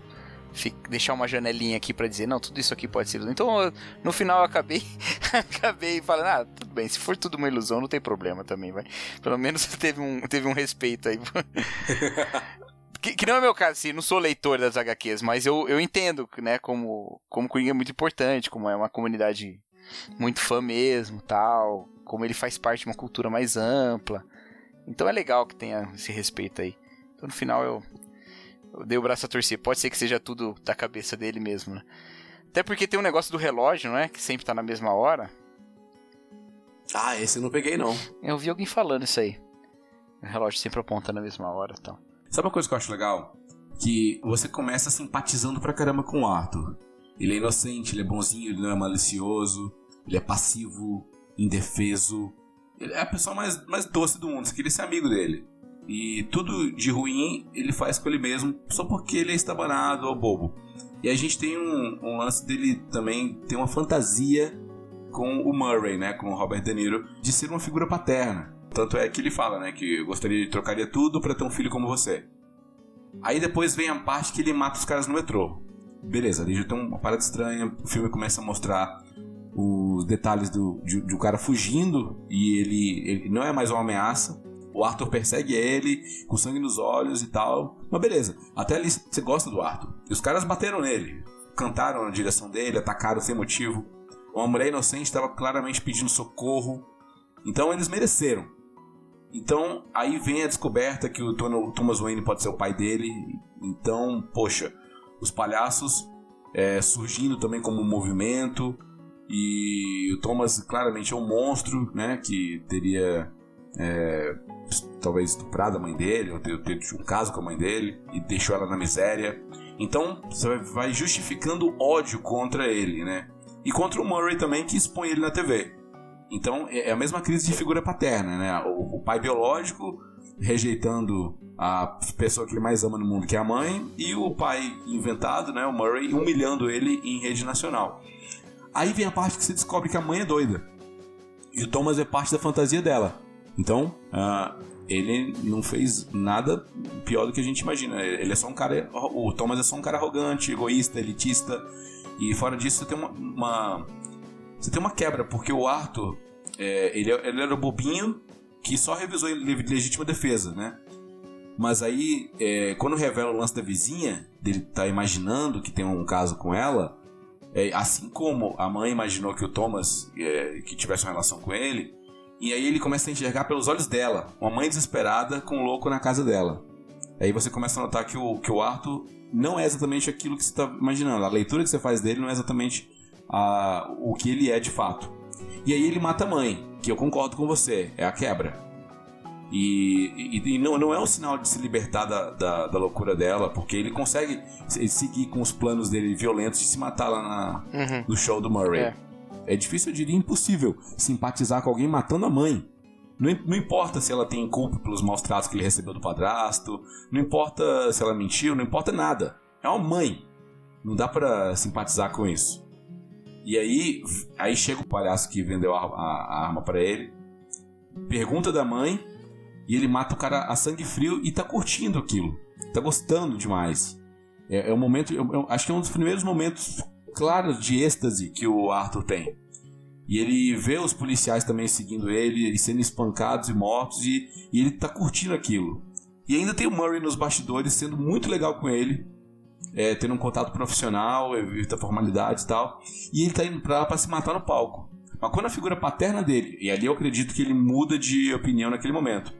Speaker 1: deixar uma janelinha aqui para dizer, não, tudo isso aqui pode ser ilusão. Então, no final eu acabei acabei falando, ah, tudo bem, se for tudo uma ilusão, não tem problema também, vai. Pelo menos teve um, teve um respeito aí. Que, que, não é meu caso, assim, não sou leitor das HQs, mas eu, eu entendo, né, como, como Coringa é muito importante, como é uma comunidade muito fã mesmo, tal, como ele faz parte de uma cultura mais ampla. Então é legal que tenha esse respeito aí. Então no final eu, eu dei o braço a torcer. Pode ser que seja tudo da cabeça dele mesmo, né? Até porque tem um negócio do relógio, não é? Que sempre tá na mesma hora.
Speaker 2: Ah, esse eu não peguei não.
Speaker 1: Eu vi alguém falando isso aí. O relógio sempre aponta na mesma hora e tal.
Speaker 2: Sabe uma coisa que eu acho legal? Que você começa simpatizando pra caramba com o Arthur. Ele é inocente, ele é bonzinho, ele não é malicioso, ele é passivo, indefeso. Ele é a pessoa mais, mais doce do mundo, você queria ser amigo dele. E tudo de ruim ele faz com ele mesmo só porque ele é estabanado ou bobo. E a gente tem um, um lance dele também, tem uma fantasia com o Murray, né, com o Robert De Niro, de ser uma figura paterna. Tanto é que ele fala, né, que eu gostaria de trocaria tudo para ter um filho como você. Aí depois vem a parte que ele mata os caras no metrô. Beleza, ali já tem uma parada estranha, o filme começa a mostrar os detalhes do, de, de um cara fugindo e ele, ele não é mais uma ameaça. O Arthur persegue ele com sangue nos olhos e tal. Mas beleza, até ali você gosta do Arthur. E os caras bateram nele, cantaram na direção dele, atacaram sem motivo. Uma mulher inocente estava claramente pedindo socorro. Então eles mereceram. Então, aí vem a descoberta que o Thomas Wayne pode ser o pai dele. Então, poxa, os palhaços é, surgindo também como movimento. E o Thomas claramente é um monstro, né? Que teria é, talvez estuprado a mãe dele, ou ter, ter um caso com a mãe dele e deixou ela na miséria. Então você vai justificando ódio contra ele, né? E contra o Murray também, que expõe ele na TV. Então é, é a mesma crise de figura paterna, né? O, o pai biológico rejeitando a pessoa que ele mais ama no mundo, que é a mãe, e o pai inventado, né, o Murray, humilhando ele em rede nacional. Aí vem a parte que se descobre que a mãe é doida. E o Thomas é parte da fantasia dela. Então, uh, ele não fez nada pior do que a gente imagina. Ele é só um cara. O Thomas é só um cara arrogante, egoísta, elitista. E fora disso, tem uma, uma você tem uma quebra, porque o Arthur, é, ele, ele era o bobinho que só revisou legítima defesa, né? Mas aí, é, quando revela o lance da vizinha, dele tá imaginando que tem um caso com ela, É, assim como a mãe imaginou que o Thomas é, que tivesse uma relação com ele, e aí ele começa a enxergar pelos olhos dela, uma mãe desesperada com um louco na casa dela. Aí você começa a notar que o, que o Arthur não é exatamente aquilo que você está imaginando. A leitura que você faz dele não é exatamente a, o que ele é de fato. E aí ele mata a mãe, que eu concordo com você, é a quebra. E, e, e, não, não é um sinal de se libertar da, da, da, loucura dela, porque ele consegue seguir com os planos dele violentos de se matar lá na, uhum. no show do Murray. É. é difícil, eu diria impossível, simpatizar com alguém matando a mãe. Não, não, importa se ela tem culpa pelos maus tratos que ele recebeu do padrasto, não importa se ela mentiu, não importa nada. É uma mãe. Não dá para simpatizar com isso. E aí, aí chega o palhaço que vendeu a, a, a arma para ele, pergunta da mãe e ele mata o cara a sangue frio e tá curtindo aquilo. Tá gostando demais. É, é um momento, eu, eu, acho que é um dos primeiros momentos claros de êxtase que o Arthur tem. E ele vê os policiais também seguindo ele, e sendo espancados e mortos, e, e ele tá curtindo aquilo. E ainda tem o Murray nos bastidores, sendo muito legal com ele, é, tendo um contato profissional, evita formalidades e tal. E ele tá indo pra lá pra se matar no palco. Mas quando a figura paterna dele, e ali eu acredito que ele muda de opinião naquele momento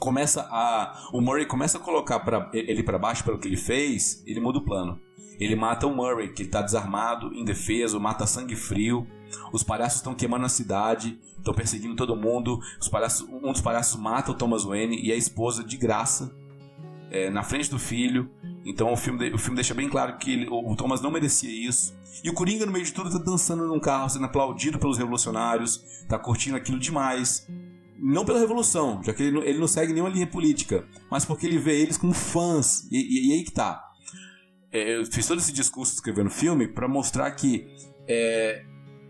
Speaker 2: começa a. O Murray começa a colocar pra, ele para baixo pelo que ele fez, ele muda o plano. Ele mata o Murray, que está desarmado, indefeso, mata sangue frio. Os palhaços estão queimando a cidade, estão perseguindo todo mundo. Os palhaços, um dos palhaços mata o Thomas Wayne e a esposa de graça é, na frente do filho. Então o filme, o filme deixa bem claro que ele, o, Thomas não merecia isso. E o Coringa, no meio de tudo, está dançando num carro, sendo aplaudido pelos revolucionários, está curtindo aquilo demais. Não pela revolução, já que ele não, ele não segue nenhuma linha política, mas porque ele vê eles como fãs. E, e, e aí que tá. É, eu fiz todo esse discurso escrevendo o filme para mostrar que é,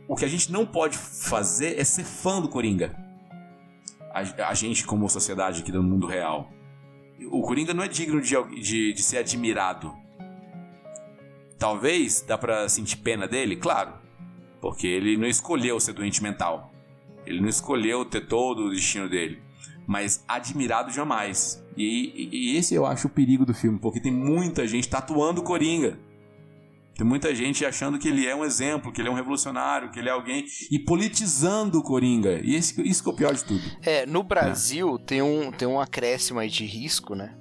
Speaker 2: o que a gente não pode fazer é ser fã do Coringa. A, a, gente, como sociedade aqui do mundo real. O Coringa não é digno de, de, de ser admirado. Talvez dá pra sentir pena dele, claro. Porque ele não escolheu ser doente mental. Ele não escolheu ter todo o destino dele. Mas admirado jamais. E, e, esse eu acho o perigo do filme, porque tem muita gente tatuando Coringa. Tem muita gente achando que ele é um exemplo, que ele é um revolucionário, que ele é alguém e politizando o Coringa. E esse, isso que é o pior de tudo.
Speaker 1: É, no Brasil é. tem um tem um acréscimo aí de risco, né?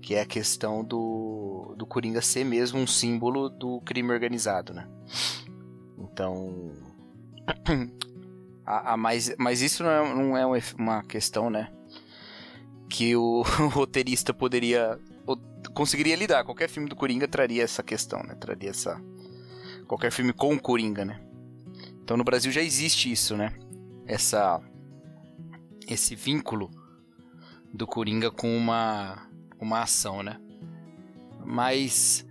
Speaker 1: Que é a questão do, do Coringa ser mesmo um símbolo do crime organizado, né? Então. A, a, mas, isso não é, não é uma questão, né? Que o roteirista poderia. Conseguiria lidar. Qualquer filme do Coringa traria essa questão, né? Traria essa. Qualquer filme com o Coringa, né? Então no Brasil já existe isso, né? Essa. Esse vínculo do Coringa com uma. Uma ação, né? Mas.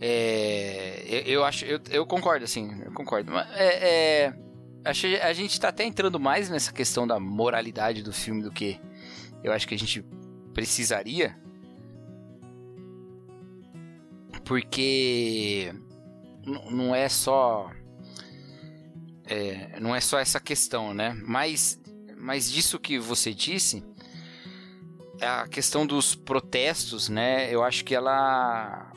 Speaker 1: É, eu, eu acho. Eu, eu concordo, assim. Eu concordo. Mas é, é Acho a gente tá até entrando mais nessa questão da moralidade do filme do que eu acho que a gente precisaria. Porque não é só. É, não é só essa questão, né? Mas, mas disso que você disse, a questão dos protestos, né? Eu acho que ela.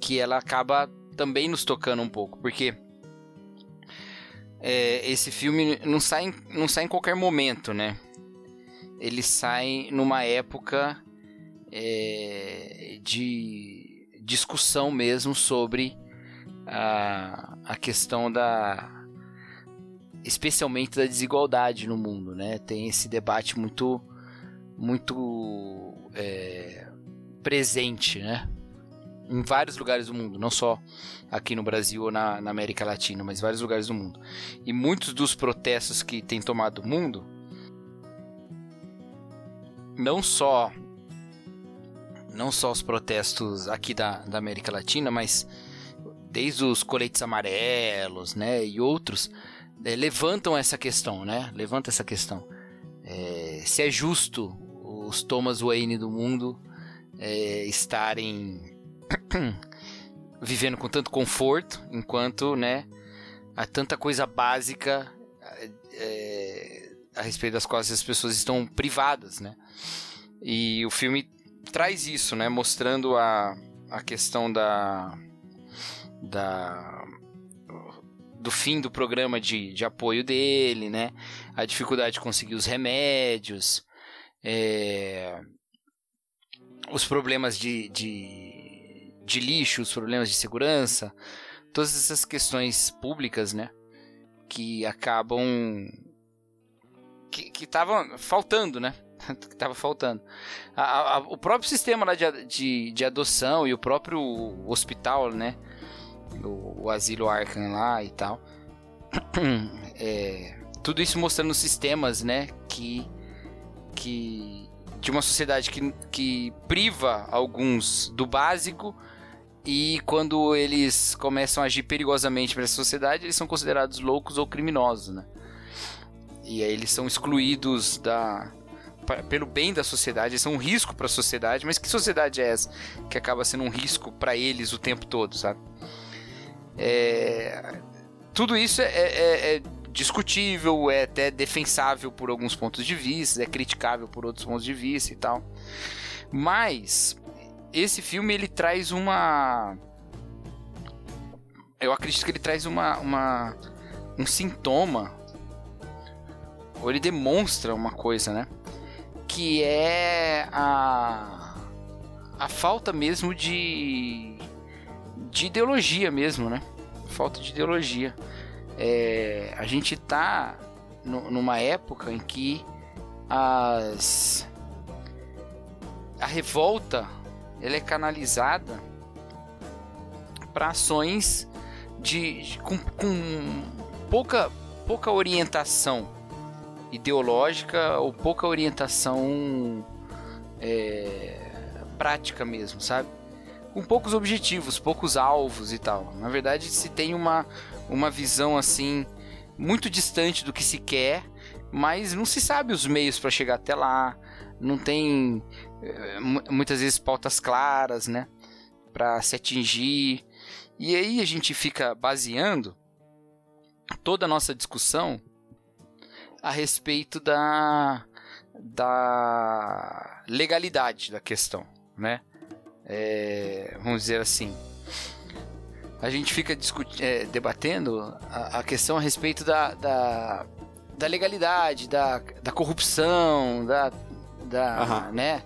Speaker 1: que ela acaba também nos tocando um pouco. Porque é, esse filme não sai, não sai em qualquer momento, né? Ele sai numa época é, de discussão mesmo sobre a, a questão da especialmente da desigualdade no mundo, né? Tem esse debate muito muito é, presente, né? Em vários lugares do mundo, não só aqui no Brasil ou na, na América Latina, mas vários lugares do mundo. E muitos dos protestos que têm tomado o mundo, não só não só os protestos aqui da, da América Latina, mas desde os coletes amarelos, né, e outros, é, levantam essa questão, né, levanta essa questão. É, se é justo os Thomas Wayne do mundo é, estarem vivendo com tanto conforto, enquanto, né, há tanta coisa básica é, a respeito das quais as pessoas estão privadas, né? E o filme traz isso, né, mostrando a, a questão da da do fim do programa de, de apoio dele, né? A dificuldade de conseguir os remédios, é, os problemas de, de, de lixo, os problemas de segurança, todas essas questões públicas, né? Que acabam. que estavam faltando, né? que estava faltando. A, a, o próprio sistema lá de, de, de, adoção e o próprio hospital, né? O, o asilo Arkham lá e tal. É, tudo isso mostrando sistemas, né? Que, que de uma sociedade que, que priva alguns do básico e quando eles começam a agir perigosamente para essa sociedade, eles são considerados loucos ou criminosos, né? E aí eles são excluídos da pelo bem da sociedade, eles são um risco para a sociedade, mas que sociedade é essa que acaba sendo um risco para eles o tempo todo, sabe? É... Tudo isso é, é, é discutível, é até defensável por alguns pontos de vista, é criticável por outros pontos de vista e tal. Mas esse filme ele traz uma eu acredito que ele traz uma, uma um sintoma ou ele demonstra uma coisa, né? Que é a a falta mesmo de de ideologia mesmo, né? Falta de ideologia. É, a gente está numa época em que as a revolta ela é canalizada para ações de, de com, com, pouca pouca orientação ideológica ou pouca orientação é, prática mesmo, sabe? Com poucos objetivos, poucos alvos e tal. Na verdade, se tem uma uma visão assim muito distante do que se quer, mas não se sabe os meios para chegar até lá, não tem eh, muitas vezes pautas claras, né, para se atingir. E aí a gente fica baseando toda a nossa discussão a respeito da da legalidade da questão, né? É, vamos dizer assim, a gente fica é, debatendo a, a, questão a respeito da, da, da legalidade, da, da corrupção, da, da uhum. né?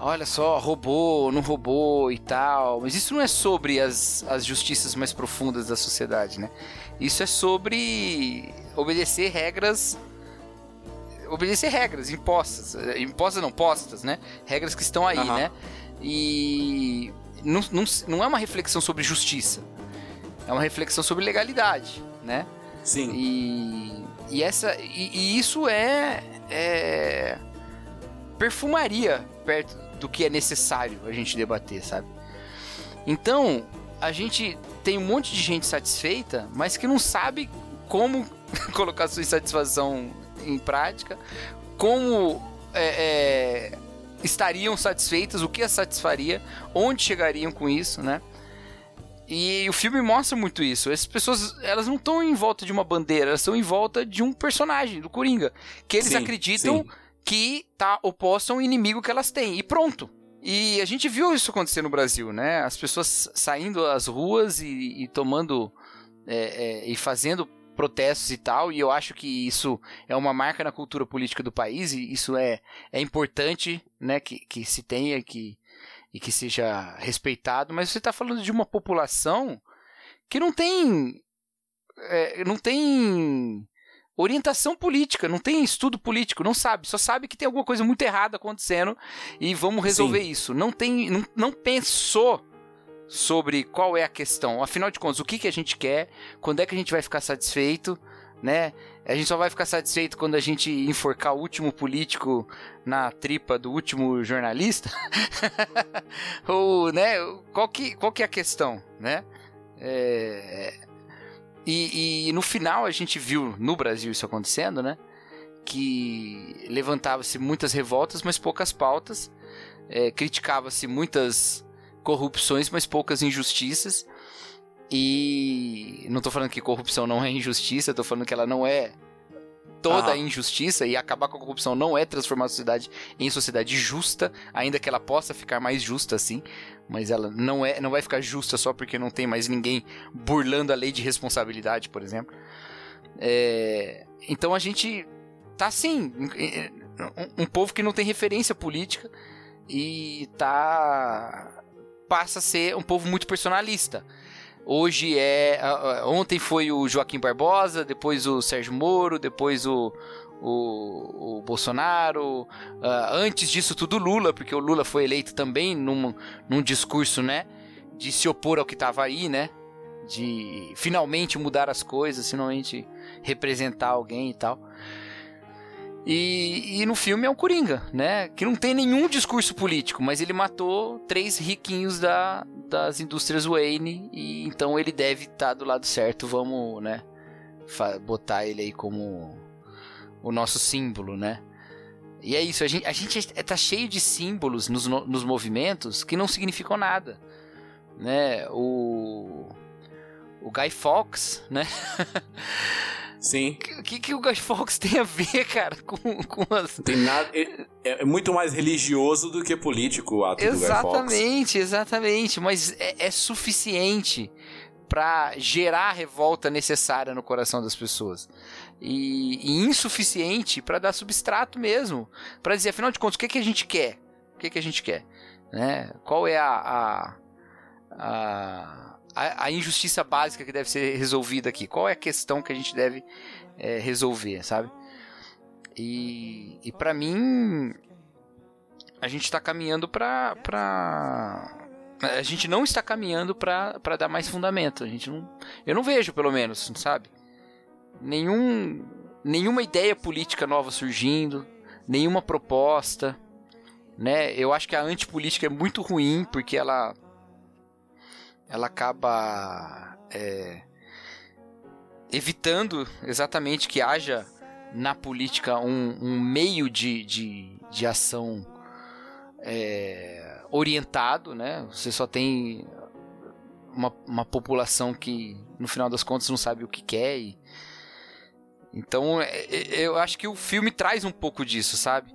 Speaker 1: Olha só, roubou, não roubou e tal. Mas isso não é sobre as, as justiças mais profundas da sociedade, né? Isso é sobre obedecer regras obedecer regras impostas, impostas não postas, né? Regras que estão aí, uhum. né? E não, não, não é uma reflexão sobre justiça. É uma reflexão sobre legalidade, né?
Speaker 2: Sim.
Speaker 1: E, e, essa, e, e isso é, é perfumaria perto do que é necessário a gente debater, sabe? Então, a gente tem um monte de gente satisfeita, mas que não sabe como colocar sua insatisfação em prática, como é, é, estariam satisfeitas, o que as satisfaria, onde chegariam com isso, né? E o filme mostra muito isso. Essas pessoas, elas não estão em volta de uma bandeira, elas estão em volta de um personagem, do Coringa, que eles sim, acreditam sim. que tá oposto a um inimigo que elas têm. E pronto. E a gente viu isso acontecer no Brasil, né? As pessoas saindo às ruas e, e tomando é, é, e fazendo protestos e tal, e eu acho que isso é uma marca na cultura política do país, e isso é, é importante, né, que, que se tenha que, e que seja respeitado, mas você está falando de uma população que não tem é, não tem orientação política, não tem estudo político, não sabe, só sabe que tem alguma coisa muito errada acontecendo e vamos resolver Sim. isso. Não tem, não, não pensou sobre qual é a questão. Afinal de contas, o que, que a gente quer? Quando é que a gente vai ficar satisfeito? Né? A gente só vai ficar satisfeito quando a gente enforcar o último político na tripa do último jornalista? Ou, né? Qual que, qual que é a questão, né? É... E, e no final a gente viu no Brasil isso acontecendo, né? Que levantava-se muitas revoltas, mas poucas pautas. É, criticava-se muitas corrupções, mas poucas injustiças. E não tô falando que corrupção não é injustiça, tô falando que ela não é toda a injustiça e acabar com a corrupção não é transformar a sociedade em sociedade justa, ainda que ela possa ficar mais justa assim, mas ela não é, não vai ficar justa só porque não tem mais ninguém burlando a lei de responsabilidade, por exemplo. É, então a gente tá assim, um, um povo que não tem referência política e tá passa a ser um povo muito personalista. Hoje é. Ontem foi o Joaquim Barbosa, depois o Sérgio Moro, depois o, o, o Bolsonaro. Antes disso, tudo Lula, porque o Lula foi eleito também num, num discurso, né? De se opor ao que estava aí, né? De finalmente mudar as coisas, finalmente representar alguém e tal. E, e, no filme é um Coringa, né? Que não tem nenhum discurso político, mas ele matou três riquinhos da, das indústrias Wayne e então ele deve estar tá do lado certo. Vamos, né? Botar ele aí como o nosso símbolo, né? E é isso, a gente, a gente é, tá cheio de símbolos nos, nos movimentos que não significam nada, né? O, o Guy Fawkes, né?
Speaker 2: Sim.
Speaker 1: O que, que o Guy Fawkes tem a ver, cara, com, com as...
Speaker 2: Tem nada... É, é, muito mais religioso do que político o ato
Speaker 1: exatamente,
Speaker 2: do Guy Fawkes.
Speaker 1: Exatamente, exatamente. Mas é, é suficiente para gerar a revolta necessária no coração das pessoas. E, e insuficiente para dar substrato mesmo. para dizer, afinal de contas, o que, que a gente quer? O que, que a gente quer? Né? Qual é a, a, a a, a, injustiça básica que deve ser resolvida aqui? Qual é a questão que a gente deve é, resolver, sabe? E, e para mim, a gente está caminhando para pra... A gente não está caminhando para dar mais fundamento. A gente não, eu não vejo, pelo menos, sabe? Nenhum, nenhuma ideia política nova surgindo, nenhuma proposta, né? Eu acho que a antipolítica é muito ruim porque ela ela acaba é, evitando exatamente que haja na política um, um meio de, de, de ação é, orientado, né? Você só tem uma, uma população que, no final das contas, não sabe o que quer. E... Então, é, é, eu acho que o filme traz um pouco disso, sabe?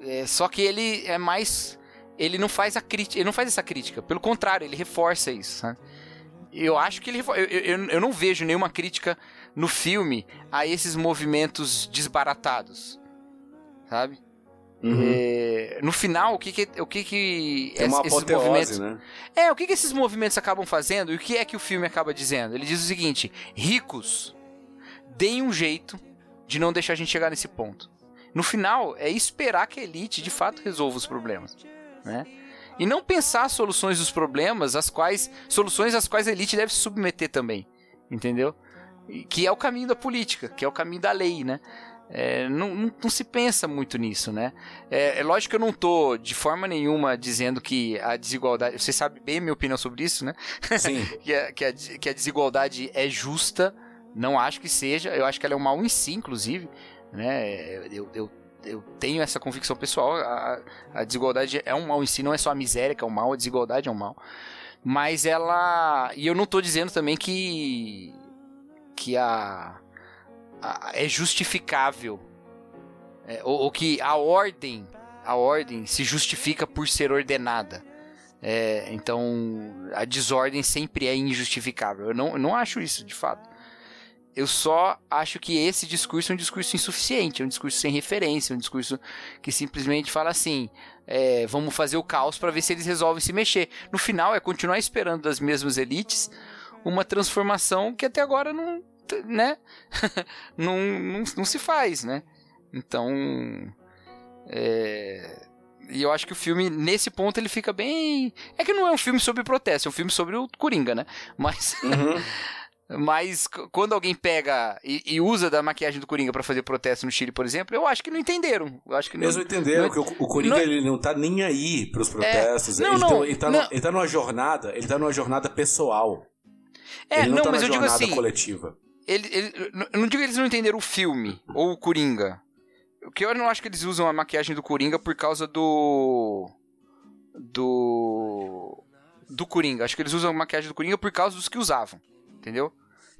Speaker 1: É, só que ele é mais ele não faz a crítica, ele não faz essa crítica. Pelo contrário, ele reforça isso. Né? Eu acho que ele eu, eu, eu não vejo nenhuma crítica no filme a esses movimentos desbaratados, sabe? Uhum. É, no final, o que que, o que, que
Speaker 2: Tem uma esses movimentos, né?
Speaker 1: É, o que que esses movimentos acabam fazendo e o que é que o filme acaba dizendo? Ele diz o seguinte: ricos, deem um jeito de não deixar a gente chegar nesse ponto. No final, é esperar que a elite de fato resolva os problemas né? E não pensar soluções dos problemas, as quais soluções às quais a elite deve se submeter também, entendeu? Que é o caminho da política, que é o caminho da lei, né? É, não, não, não, se pensa muito nisso, né? É, é, lógico que eu não tô de forma nenhuma dizendo que a desigualdade. Você sabe bem a minha opinião sobre isso, né?
Speaker 2: Sim.
Speaker 1: que, a, que, a, que a desigualdade é justa. Não acho que seja. Eu acho que ela é um mal em si, inclusive. Né? Eu, eu eu tenho essa convicção pessoal. A, a, desigualdade é um mal em si, não é só a miséria que é um mal, a desigualdade é um mal. Mas ela. E eu não estou dizendo também que. que a. a é justificável. É, ou, ou, que a ordem. A ordem se justifica por ser ordenada. É, então, a desordem sempre é injustificável. Eu não, eu não acho isso, de fato. Eu só acho que esse discurso é um discurso insuficiente, é um discurso sem referência, é um discurso que simplesmente fala assim: é, vamos fazer o caos para ver se eles resolvem se mexer. No final, é continuar esperando das mesmas elites uma transformação que até agora não, né? não, não, não se faz, né? Então, é... E eu acho que o filme, nesse ponto, ele fica bem. É que não é um filme sobre protesto, é um filme sobre o Coringa, né? Mas. Uhum. Mas quando alguém pega e, e usa da maquiagem do Coringa para fazer protesto no Chile, por exemplo, eu acho que não entenderam. Eu acho que
Speaker 2: Eles não entenderam não, que o, o Coringa não, ele não tá nem aí pros é, protestos. É, não, ele, não, tá, ele, tá no, ele tá numa jornada, ele tá numa jornada pessoal.
Speaker 1: É,
Speaker 2: ele
Speaker 1: não,
Speaker 2: não tá
Speaker 1: mas eu digo assim,
Speaker 2: coletiva.
Speaker 1: Ele, ele, eu não digo que eles não entenderam o filme ou o Coringa. O que eu não acho que eles usam a maquiagem do Coringa por causa do do do Coringa. Acho que eles usam a maquiagem do Coringa por causa dos que usavam. Entendeu?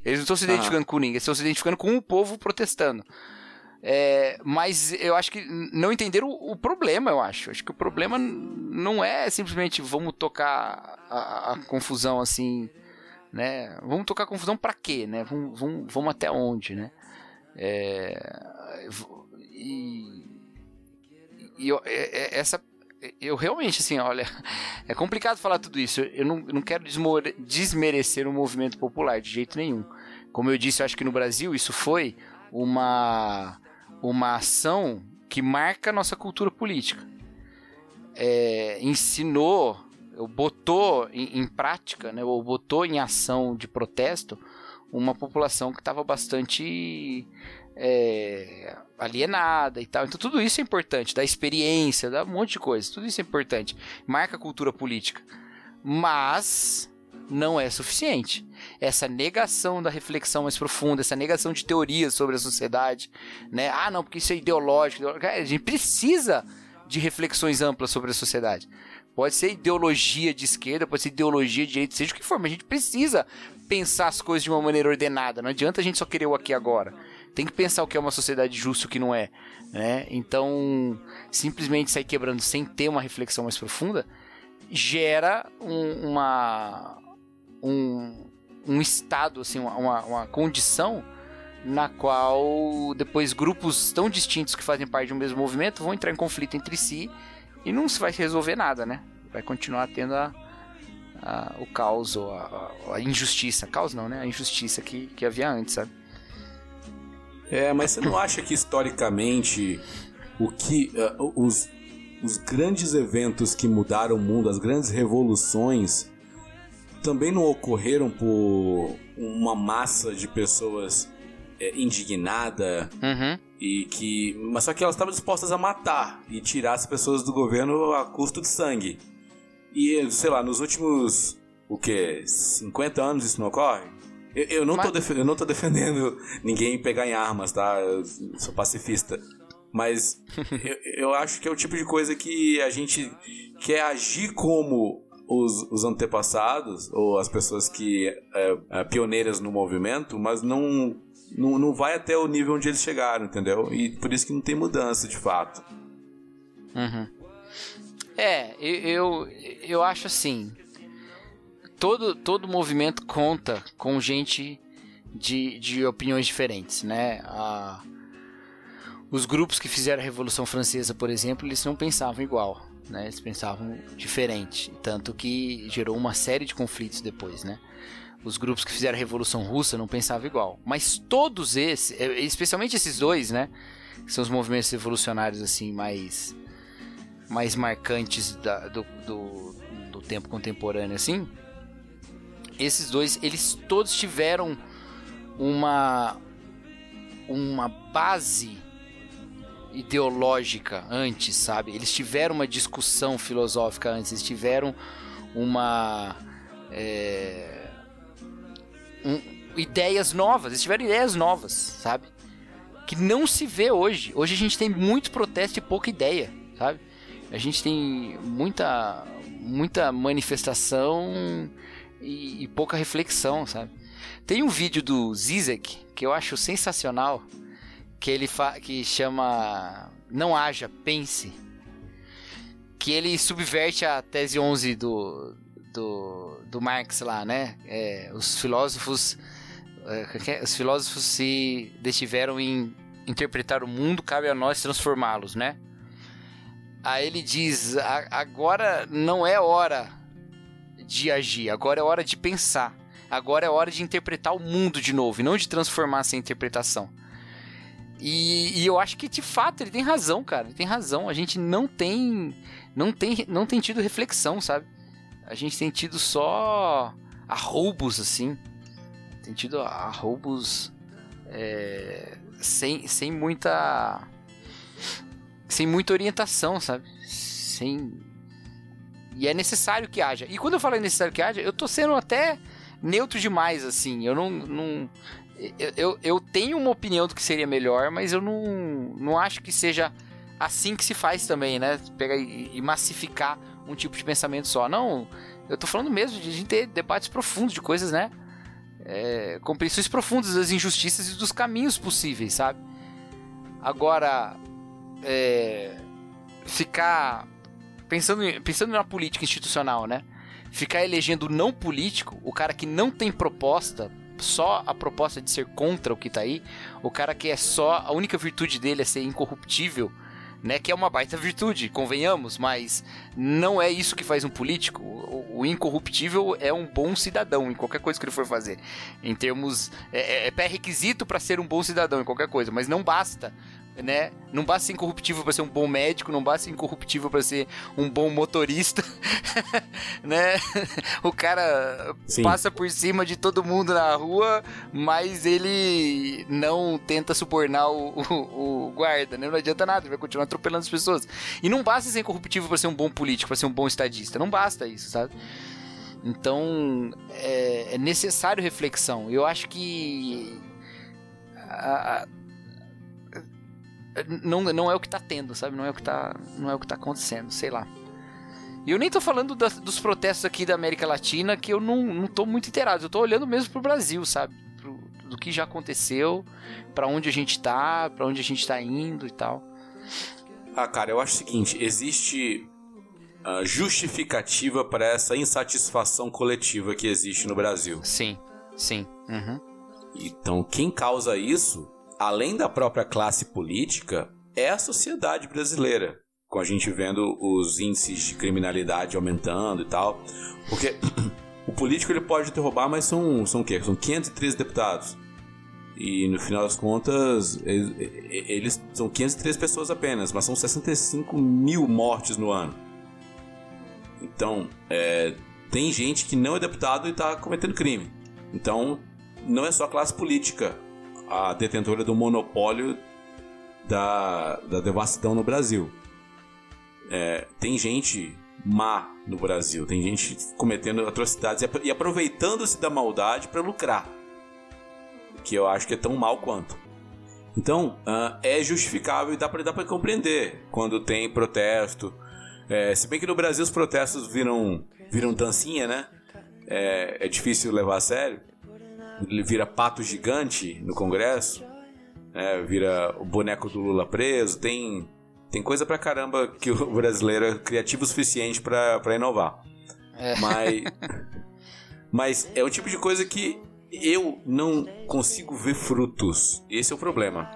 Speaker 1: Eles não estão se identificando com ninguém, eles estão se identificando com o povo protestando. É, mas eu acho que não entenderam o, o, problema, eu acho. Acho que o problema não é simplesmente vamos tocar a, a confusão assim, né? Vamos tocar a confusão para quê, né? Vamos, vamos, vamos até onde, né? É, e, e eu, é, é, essa eu realmente, assim, olha, é complicado falar tudo isso. Eu não, não quero desmerecer o movimento popular de jeito nenhum. Como eu disse, eu acho que no Brasil isso foi uma, uma ação que marca a nossa cultura política. É, ensinou, botou em, em prática, né, ou botou em ação de protesto uma população que estava bastante é, alienada e tal. Então tudo isso é importante, da experiência, dá um monte de coisa. Tudo isso é importante. Marca a cultura política. Mas não é suficiente. Essa negação da reflexão mais profunda, essa negação de teorias sobre a sociedade, né? Ah, não, porque isso é ideológico. A gente precisa de reflexões amplas sobre a sociedade. Pode ser ideologia de esquerda, pode ser ideologia de direita, seja o que for, mas a gente precisa pensar as coisas de uma maneira ordenada. Não adianta a gente só querer o aqui agora tem que pensar o que é uma sociedade justa e o que não é. Né? Então, simplesmente sair quebrando sem ter uma reflexão mais profunda gera um, uma, um, um estado, assim, uma, uma condição na qual depois grupos tão distintos que fazem parte de um mesmo movimento vão entrar em conflito entre si e não se vai resolver nada, né? Vai continuar tendo a, a, o caos ou a, a, injustiça. Caos não, né? A injustiça que, que havia antes, sabe?
Speaker 2: É, mas você não acha que historicamente o que uh, os, os grandes eventos que mudaram o mundo, as grandes revoluções, também não ocorreram por uma massa de pessoas é, indignada
Speaker 1: uhum.
Speaker 2: e que, mas só que elas estavam dispostas a matar e tirar as pessoas do governo a custo de sangue. E sei lá, nos últimos o que 50 anos isso não ocorre? Eu, eu não, Mas... tô eu não tô defendendo ninguém pegar em armas, tá? Eu sou pacifista. Mas eu, eu acho que é o tipo de coisa que a gente quer agir como os, os, antepassados ou as pessoas que é, é, pioneiras no movimento, mas não, não não vai até o nível onde eles chegaram, entendeu? E por isso que não tem mudança de fato.
Speaker 1: Uhum. É, eu, eu acho assim todo, todo movimento conta com gente de, de opiniões diferentes, né? A, os grupos que fizeram a Revolução Francesa, por exemplo, eles não pensavam igual, né? Eles pensavam diferente, tanto que gerou uma série de conflitos depois, né? Os grupos que fizeram a Revolução Russa não pensavam igual, mas todos esses, é, especialmente esses dois, né? Que são os movimentos revolucionários assim mais mais marcantes da, do, do, do tempo contemporâneo, assim esses dois, eles todos tiveram uma uma base ideológica antes, sabe? Eles tiveram uma discussão filosófica antes, eles tiveram uma é, um, ideias novas, eles tiveram ideias novas, sabe? Que não se vê hoje. Hoje a gente tem muito protesto e pouca ideia, sabe? A gente tem muita muita manifestação e, e pouca reflexão, sabe? Tem um vídeo do Zizek que eu acho sensacional, que ele que chama Não haja, pense. Que ele subverte a tese 11 do, do, do Marx lá, né? É, os filósofos é, é, os filósofos se destiveram em interpretar o mundo, cabe a nós transformá-los, né? Aí ele diz: agora não é hora de agir, agora é hora de pensar. Agora é hora de interpretar o mundo de novo e não de transformar essa interpretação. E, e, eu acho que de fato ele tem razão, cara. Ele tem razão. A gente não tem, não tem, não tem tido reflexão, sabe? A gente tem tido só arroubos assim. Tem tido arroubos é, sem, sem muita, sem muita orientação, sabe? Sem e é necessário que haja. E quando eu falo é necessário que haja, eu tô sendo até neutro demais, assim. Eu não. não eu, eu, eu tenho uma opinião do que seria melhor, mas eu não, não acho que seja assim que se faz também, né? Pegar e, e massificar um tipo de pensamento só. Não, eu tô falando mesmo de a gente ter debates profundos de coisas, né? É, compreensões profundas das injustiças e dos caminhos possíveis, sabe? Agora, é, ficar pensando, pensando na política institucional, né? Ficar elegendo não político, o cara que não tem proposta, só a proposta de ser contra o que tá aí, o cara que é só a única virtude dele é ser incorruptível, né? Que é uma baita virtude, convenhamos, mas não é isso que faz um político. O, o incorruptível é um bom cidadão em qualquer coisa que ele for fazer. Em termos. É, é pré-requisito para ser um bom cidadão em qualquer coisa, mas não basta né? Não basta ser incorruptível para ser um bom médico, não basta ser incorruptível para ser um bom motorista, né? O cara Sim. passa por cima de todo mundo na rua, mas ele não tenta subornar o, o, o guarda, né? Não adianta nada, ele vai continuar atropelando as pessoas. E não basta ser incorruptível para ser um bom político, para ser um bom estadista, não basta isso, sabe? Então é, é necessário reflexão. Eu acho que a, a não, não é o que tá tendo, sabe? Não é o que tá, não é o que tá acontecendo, sei lá. E eu nem tô falando da, dos protestos aqui da América Latina, que eu não, não tô muito inteirado. Eu tô olhando mesmo pro Brasil, sabe? Pro, do que já aconteceu, para onde a gente tá, para onde a gente tá indo e tal.
Speaker 2: Ah, cara, eu acho o seguinte: existe uh, justificativa para essa insatisfação coletiva que existe no Brasil.
Speaker 1: Sim, sim. Uhum.
Speaker 2: Então, quem causa isso além da própria classe política, é a sociedade brasileira. Com a gente vendo os índices de criminalidade aumentando e tal. Porque o político ele pode derrubar, mas são, são o quê? São 513 deputados. E no final das contas, eles, eles são 503 pessoas apenas, mas são 65 mil mortes no ano. Então, é, tem gente que não é deputado e está cometendo crime. Então, não é só a classe política a detentora do monopólio da, da devassidão no Brasil. É, tem gente má no Brasil, tem gente cometendo atrocidades e aproveitando-se da maldade para lucrar, que eu acho que é tão mal quanto. Então, uh, é justificável e dá para compreender quando tem protesto. É, se bem que no Brasil os protestos viram, viram dancinha, né? É, é difícil levar a sério ele vira pato gigante no Congresso, né? vira o boneco do Lula preso, tem, tem coisa pra caramba que o brasileiro é criativo o suficiente pra, pra inovar. É. Mas, mas é o tipo de coisa que eu não consigo ver frutos. Esse é o problema.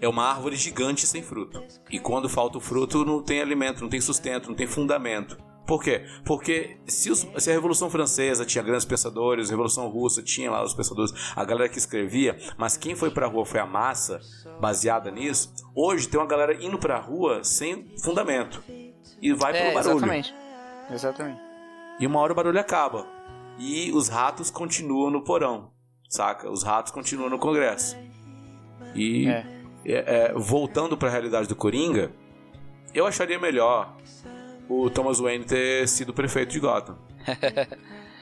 Speaker 2: É uma árvore gigante sem fruto. E quando falta o fruto, não tem alimento, não tem sustento, não tem fundamento. Por quê? Porque se, os, se, a Revolução Francesa tinha grandes pensadores, a Revolução Russa tinha lá os pensadores, a galera que escrevia, mas quem foi pra rua foi a massa, baseada nisso. Hoje tem uma galera indo pra rua sem fundamento. E vai é, pelo barulho.
Speaker 1: Exatamente. Exatamente.
Speaker 2: E uma hora o barulho acaba. E os ratos continuam no porão, saca? Os ratos continuam no Congresso. E é. É, voltando para a realidade do Coringa, eu acharia melhor o Thomas Wayne ter sido prefeito de Gotham.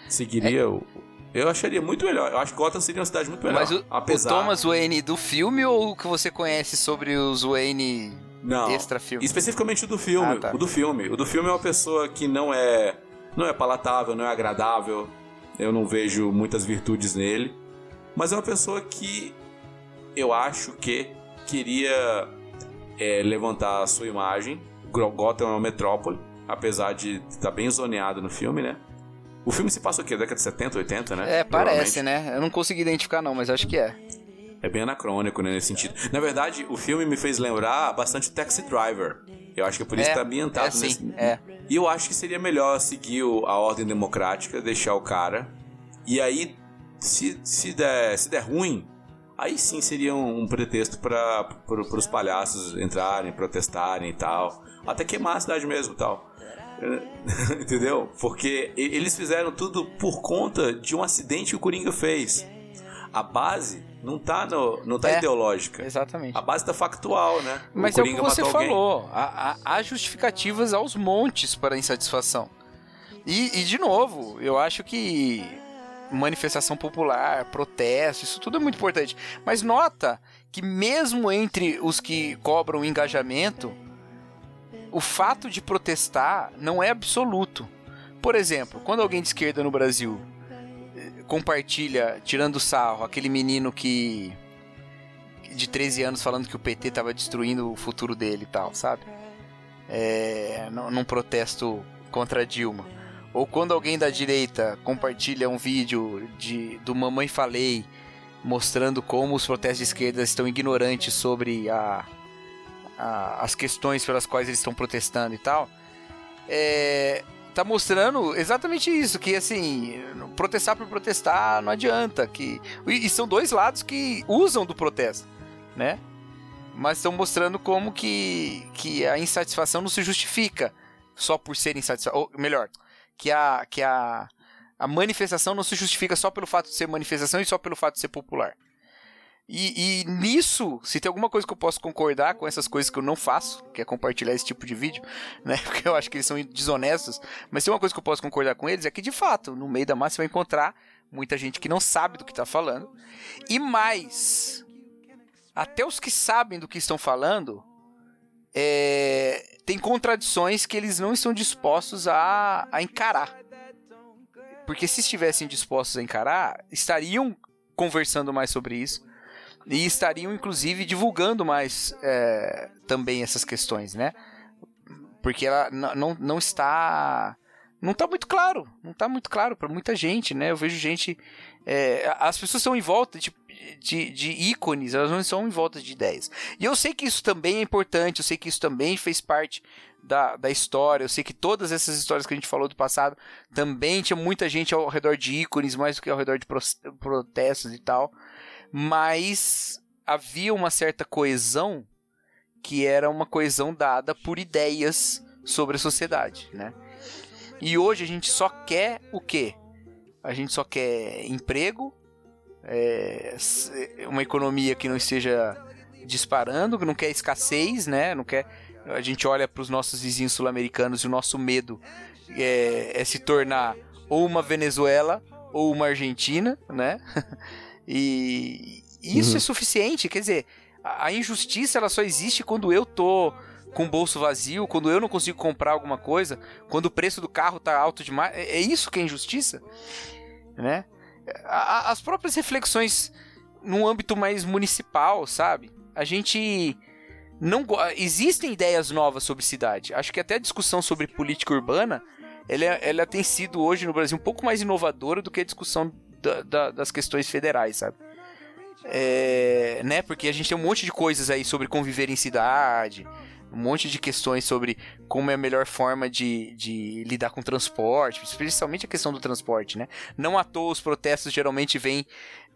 Speaker 2: Seguiria o. Eu acharia muito melhor. Eu acho que Gotham seria uma cidade muito melhor.
Speaker 1: Mas o, apesar... o Thomas Wayne do filme ou o que você conhece sobre os Wayne não, extra filme?
Speaker 2: Especificamente o do filme. Ah, tá. O do filme. O do filme é uma pessoa que não é. Não é palatável, não é agradável. Eu não vejo muitas virtudes nele. Mas é uma pessoa que eu acho que queria é, levantar a sua imagem. Gotham é uma metrópole apesar de estar tá bem zoneado no filme, né? O filme se passa o quê? Década de 70, 80, né?
Speaker 1: É, parece, né? Eu não consegui identificar não, mas acho que é.
Speaker 2: É bem anacrônico, né, nesse sentido. Na verdade, o filme me fez lembrar bastante Taxi Driver. Eu acho que é por isso é, que tá ambientado
Speaker 1: é,
Speaker 2: nesse...
Speaker 1: É.
Speaker 2: E eu acho que seria melhor seguir a ordem democrática, deixar o cara. E aí, se, se, der, se der ruim, aí sim seria um, um pretexto para pro, os palhaços entrarem, protestarem e tal. Até queimar a cidade mesmo e tal. Entendeu? Porque eles fizeram tudo por conta de um acidente que o Coringa fez. A base não tá, no, não tá é, ideológica.
Speaker 1: Exatamente.
Speaker 2: A base tá factual, né?
Speaker 1: Mas é o que você falou. Há, há, justificativas aos montes para a insatisfação. E, e, de novo, eu acho que manifestação popular, protesto, isso tudo é muito importante. Mas nota que mesmo entre os que cobram engajamento, o fato de protestar não é absoluto. Por exemplo, quando alguém de esquerda no Brasil eh, compartilha, tirando sarro, aquele menino que de 13 anos falando que o PT tava destruindo o futuro dele e tal, sabe? É, num protesto contra Dilma. Ou quando alguém da direita compartilha um vídeo de, do Mamãe Falei mostrando como os protestos de esquerda estão ignorantes sobre a, a, as questões pelas quais eles estão protestando e tal, é, tá mostrando exatamente isso, que assim, protestar por protestar não adianta, que e, e são dois lados que usam do protesto, né? Mas estão mostrando como que, que a insatisfação não se justifica só por ser insatisfação, ou melhor, que a que a a manifestação não se justifica só pelo fato de ser manifestação e só pelo fato de ser popular. E, e, nisso, se tem alguma coisa que eu posso concordar com essas coisas que eu não faço, que é compartilhar esse tipo de vídeo, né? Porque eu acho que eles são desonestos, mas tem uma coisa que eu posso concordar com eles é que, de fato, no meio da massa você vai encontrar muita gente que não sabe do que está falando. E mais, até os que sabem do que estão falando, é, tem contradições que eles não estão dispostos a, a encarar. Porque se estivessem dispostos a encarar, estariam conversando mais sobre isso e estariam inclusive divulgando mais é, também essas questões, né? Porque ela não, não está não está muito claro, não está muito claro para muita gente, né? Eu vejo gente, é, as pessoas estão em volta de, de, de, ícones, elas não estão em volta de ideias. E eu sei que isso também é importante, eu sei que isso também fez parte da, da história. Eu sei que todas essas histórias que a gente falou do passado também tinha muita gente ao redor de ícones, mais do que ao redor de protestos e tal. Mas havia uma certa coesão que era uma coesão dada por ideias sobre a sociedade, né? E hoje a gente só quer o quê? A gente só quer emprego, é, uma economia que não esteja disparando, que não quer escassez, né? Não quer a gente olha para os nossos vizinhos sul-americanos e o nosso medo é, é, se tornar ou uma Venezuela ou uma Argentina, né? e isso uhum. é suficiente, quer dizer, a injustiça ela só existe quando eu tô com o bolso vazio, quando eu não consigo comprar alguma coisa, quando o preço do carro tá alto demais. É, é isso que é injustiça, né? As próprias reflexões num âmbito mais municipal, sabe? A gente não existem ideias novas sobre cidade. Acho que até a discussão sobre política urbana ela, ela tem sido hoje no Brasil um pouco mais inovadora do que a discussão da, da, das questões federais, sabe? É, né? Porque a gente tem um monte de coisas aí sobre conviver em cidade, um monte de questões sobre como é a melhor forma de, de lidar com transporte, especialmente a questão do transporte, né? Não à toa os protestos geralmente vêm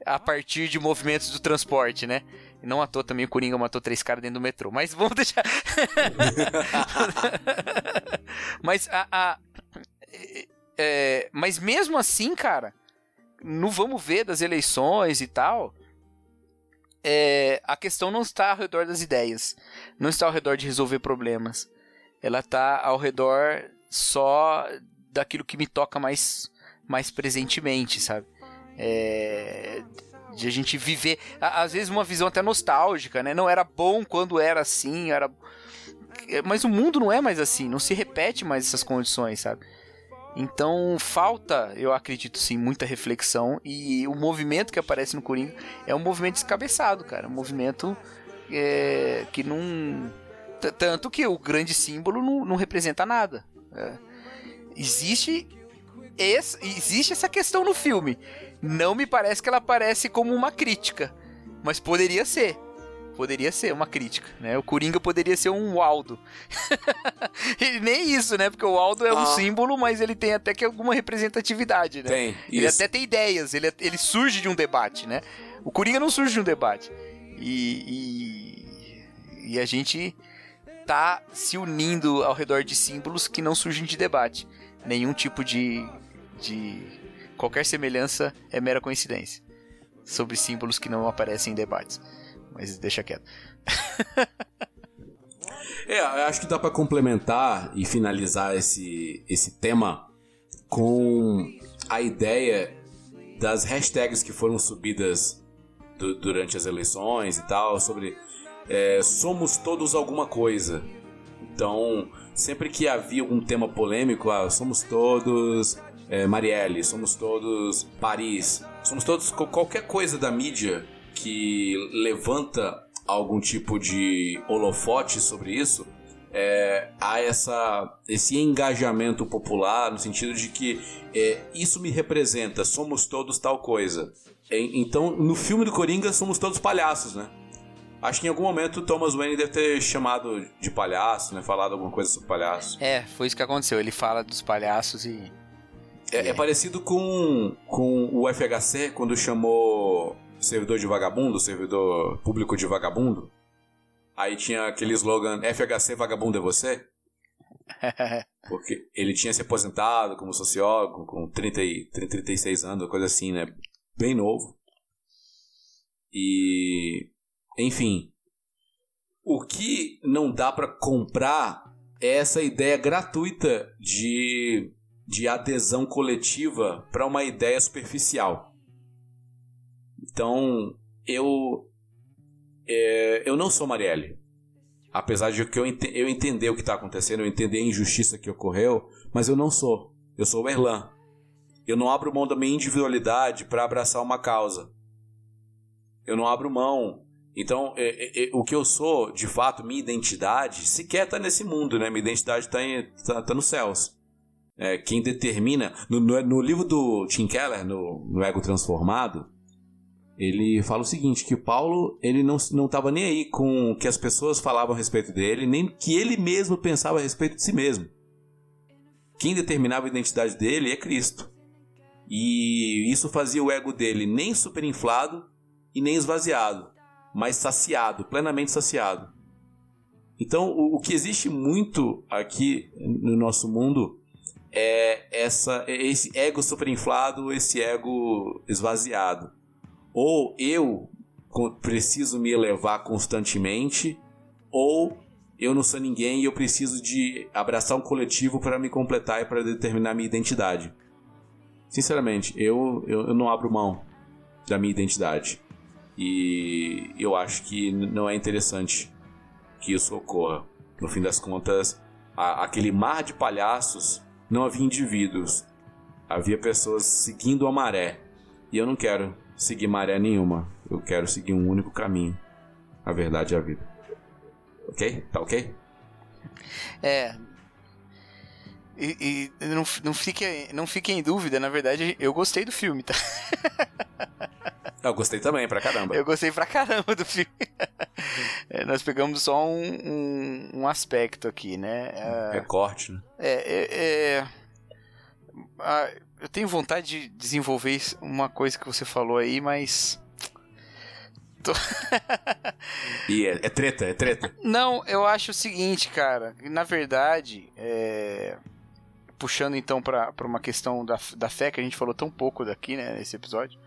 Speaker 1: a partir de movimentos do transporte, né? Não à toa também o Coringa matou três caras dentro do metrô. Mas vamos deixar. mas a. a é, mas mesmo assim, cara, no vamos ver das eleições e tal. É, a questão não está ao redor das ideias, não está ao redor de resolver problemas. Ela está ao redor só daquilo que me toca mais, mais presentemente, sabe? É, de a gente viver, às vezes uma visão até nostálgica, né? Não era bom quando era assim, era mas o mundo não é mais assim, não se repete mais essas condições, sabe? Então falta, eu acredito sim, muita reflexão e o movimento que aparece no Coringa é um movimento descabeçado, cara, um movimento é, que não tanto que o grande símbolo não, não representa nada. É. Existe esse, existe essa questão no filme não me parece que ela aparece como uma crítica, mas poderia ser. Poderia ser uma crítica, né? O Coringa poderia ser um Waldo. e nem isso, né? Porque o Waldo é um ah. símbolo, mas ele tem até que alguma representatividade, né?
Speaker 2: Tem.
Speaker 1: Ele isso. até tem ideias, ele, ele surge de um debate, né? O Coringa não surge de um debate. E, e, e a gente tá se unindo ao redor de símbolos que não surgem de debate. Nenhum tipo de, de qualquer semelhança é mera coincidência. Sobre símbolos que não aparecem em debates. Mas deixa quieto.
Speaker 2: é, acho que dá para complementar e finalizar esse, esse tema com a ideia das hashtags que foram subidas do, durante as eleições e tal, sobre é, somos todos alguma coisa. Então, sempre que havia algum tema polêmico, ah, somos todos é, Marielle, somos todos Paris, somos todos qualquer coisa da mídia que levanta algum tipo de holofote sobre isso, é, há essa, esse engajamento popular no sentido de que é, isso me representa, somos todos tal coisa. É, então, no filme do Coringa, somos todos palhaços, né? Acho que em algum momento Thomas Wayne deve ter chamado de palhaço, né? Falado alguma coisa sobre palhaço.
Speaker 1: É, foi isso que aconteceu. Ele fala dos palhaços e.
Speaker 2: É, é parecido com, com o FHC quando chamou servidor de vagabundo, servidor público de vagabundo. Aí tinha aquele slogan FHC vagabundo é você? Porque ele tinha se aposentado como sociólogo com 30 e, 36 anos, coisa assim, né? Bem novo. E. Enfim. O que não dá para comprar é essa ideia gratuita de, de adesão coletiva para uma ideia superficial. Então, eu é, eu não sou Marielle. Apesar de que eu, ent eu entender o que está acontecendo, eu entender a injustiça que ocorreu, mas eu não sou. Eu sou o Erlan. Eu não abro mão da minha individualidade para abraçar uma causa. Eu não abro mão. Então, é, é, é, o que eu sou, de fato, minha identidade, sequer está nesse mundo, né? Minha identidade está tá, tá nos céus. É, quem determina. No, no, no, livro do Tim Keller, no, no Ego Transformado, ele fala o seguinte, que o Paulo ele não estava nem aí com o que as pessoas falavam a respeito dele, nem que ele mesmo pensava a respeito de si mesmo. Quem determinava a identidade dele é Cristo. E isso fazia o ego dele nem superinflado e nem esvaziado, mas saciado, plenamente saciado. Então, o, o que existe muito aqui no nosso mundo é essa, é esse ego superinflado, esse ego esvaziado. Ou eu preciso me elevar constantemente, ou eu não sou ninguém e eu preciso de abraçar um coletivo para me completar e para determinar minha identidade. Sinceramente, eu, eu, eu, não abro mão da minha identidade. E eu acho que não é interessante que isso ocorra. No fim das contas, a, aquele mar de palhaços não havia indivíduos. Havia pessoas seguindo a maré. E eu não quero seguir maré nenhuma. Eu quero seguir um único caminho. A verdade é a vida. Ok? Tá ok?
Speaker 1: É. E, e não, não, fique, não fique em dúvida, na verdade, eu gostei do filme, tá?
Speaker 2: Eu gostei também, pra caramba.
Speaker 1: Eu gostei pra caramba do filme. É, nós pegamos só um, um, um, aspecto aqui, né?
Speaker 2: É, Recorte, né?
Speaker 1: É, é, é, ah, eu tenho vontade de desenvolver uma coisa que você falou aí, mas.
Speaker 2: Tô... e é, é, treta, é treta?
Speaker 1: Não, eu acho o seguinte, cara. Na verdade, é... puxando então para uma questão da, da fé, que a gente falou tão pouco daqui, né, nesse episódio.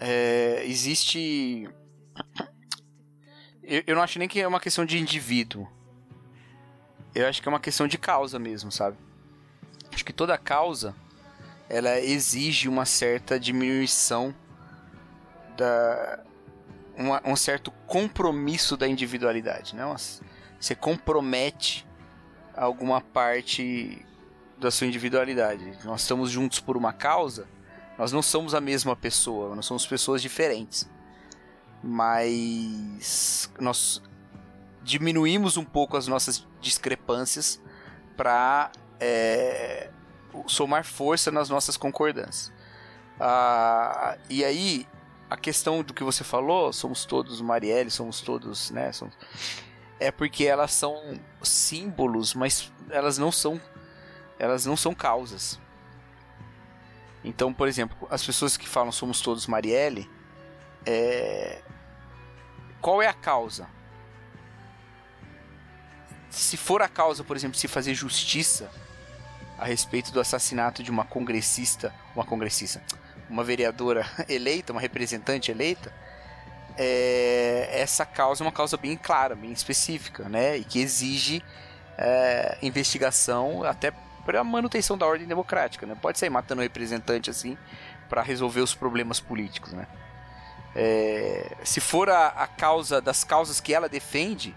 Speaker 1: É... Existe. Eu, eu não acho nem que é uma questão de indivíduo. Eu acho que é uma questão de causa mesmo, sabe? Acho que toda causa ela exige uma certa diminuição da uma, um certo compromisso da individualidade, né? Você compromete alguma parte da sua individualidade. Nós estamos juntos por uma causa, nós não somos a mesma pessoa, nós somos pessoas diferentes. Mas nós diminuímos um pouco as nossas discrepâncias para é, somar força nas nossas concordâncias. Ah, e aí, a questão do que você falou, somos todos Marielle, somos todos, né? Somos, é porque elas são símbolos, mas elas não são elas não são causas. Então, por exemplo, as pessoas que falam somos todos Marielle, é... qual é a causa? Se for a causa, por exemplo, se fazer justiça, a respeito do assassinato de uma congressista, uma congressista, uma vereadora eleita, uma representante eleita, é, essa causa é uma causa bem clara, bem específica, né? E que exige é, investigação até para a manutenção da ordem democrática, né? Pode sair matando um representante assim para resolver os problemas políticos, né? É, se for a, a causa das causas que ela defende,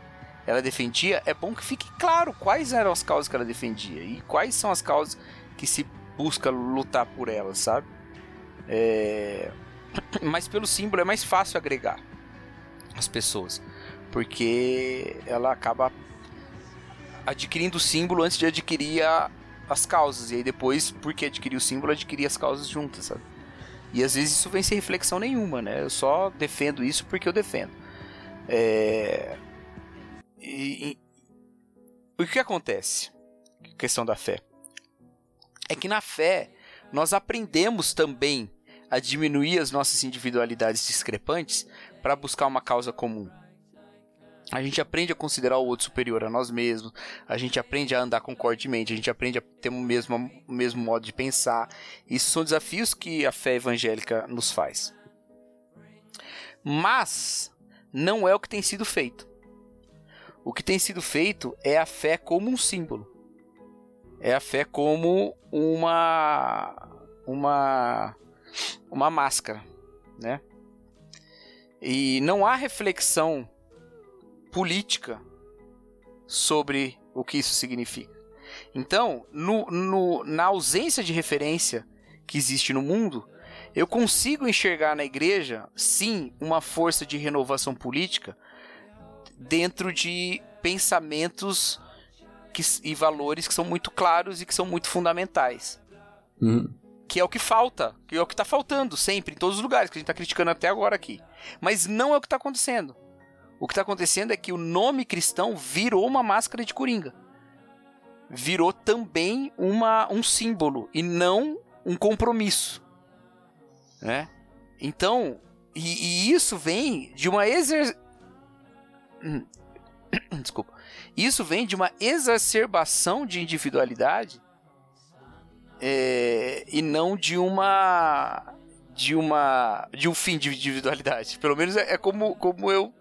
Speaker 1: ela defendia, é bom que fique claro quais eram as causas que ela defendia e quais são as causas que se busca lutar por elas, sabe? É... mas pelo símbolo é mais fácil agregar as pessoas, porque ela acaba adquirindo o símbolo antes de adquirir a, as causas, e aí depois, porque adquirir o símbolo, adquirir as causas juntas, sabe? E às vezes isso vem sem reflexão nenhuma, né? Eu só defendo isso porque eu defendo. É... E, e... O que acontece? Questão da fé. É que na fé nós aprendemos também a diminuir as nossas individualidades discrepantes para buscar uma causa comum. A gente aprende a considerar o outro superior a nós mesmos, a gente aprende a andar concordemente, a gente aprende a ter o mesmo, o mesmo modo de pensar. Isso são desafios que a fé evangélica nos faz. Mas não é o que tem sido feito. O que tem sido feito é a fé como um símbolo. É a fé como uma uma uma máscara, né? E não há reflexão política sobre o que isso significa. Então, no, no, na ausência de referência que existe no mundo, eu consigo enxergar na igreja, sim, uma força de renovação política dentro de pensamentos que, e valores que são muito claros e que são muito fundamentais.
Speaker 2: Uhum.
Speaker 1: Que é o que falta, que é o que está faltando sempre, em todos os lugares, que a gente está criticando até agora aqui. Mas não é o que está acontecendo. O que está acontecendo é que o nome cristão virou uma máscara de coringa. Virou também uma, um símbolo e não um compromisso. Né? Então, e, e isso vem de uma exer... Desculpa. Isso vem de uma exacerbação de individualidade é, e não de uma de uma de um fim de individualidade. Pelo menos é, é como, como eu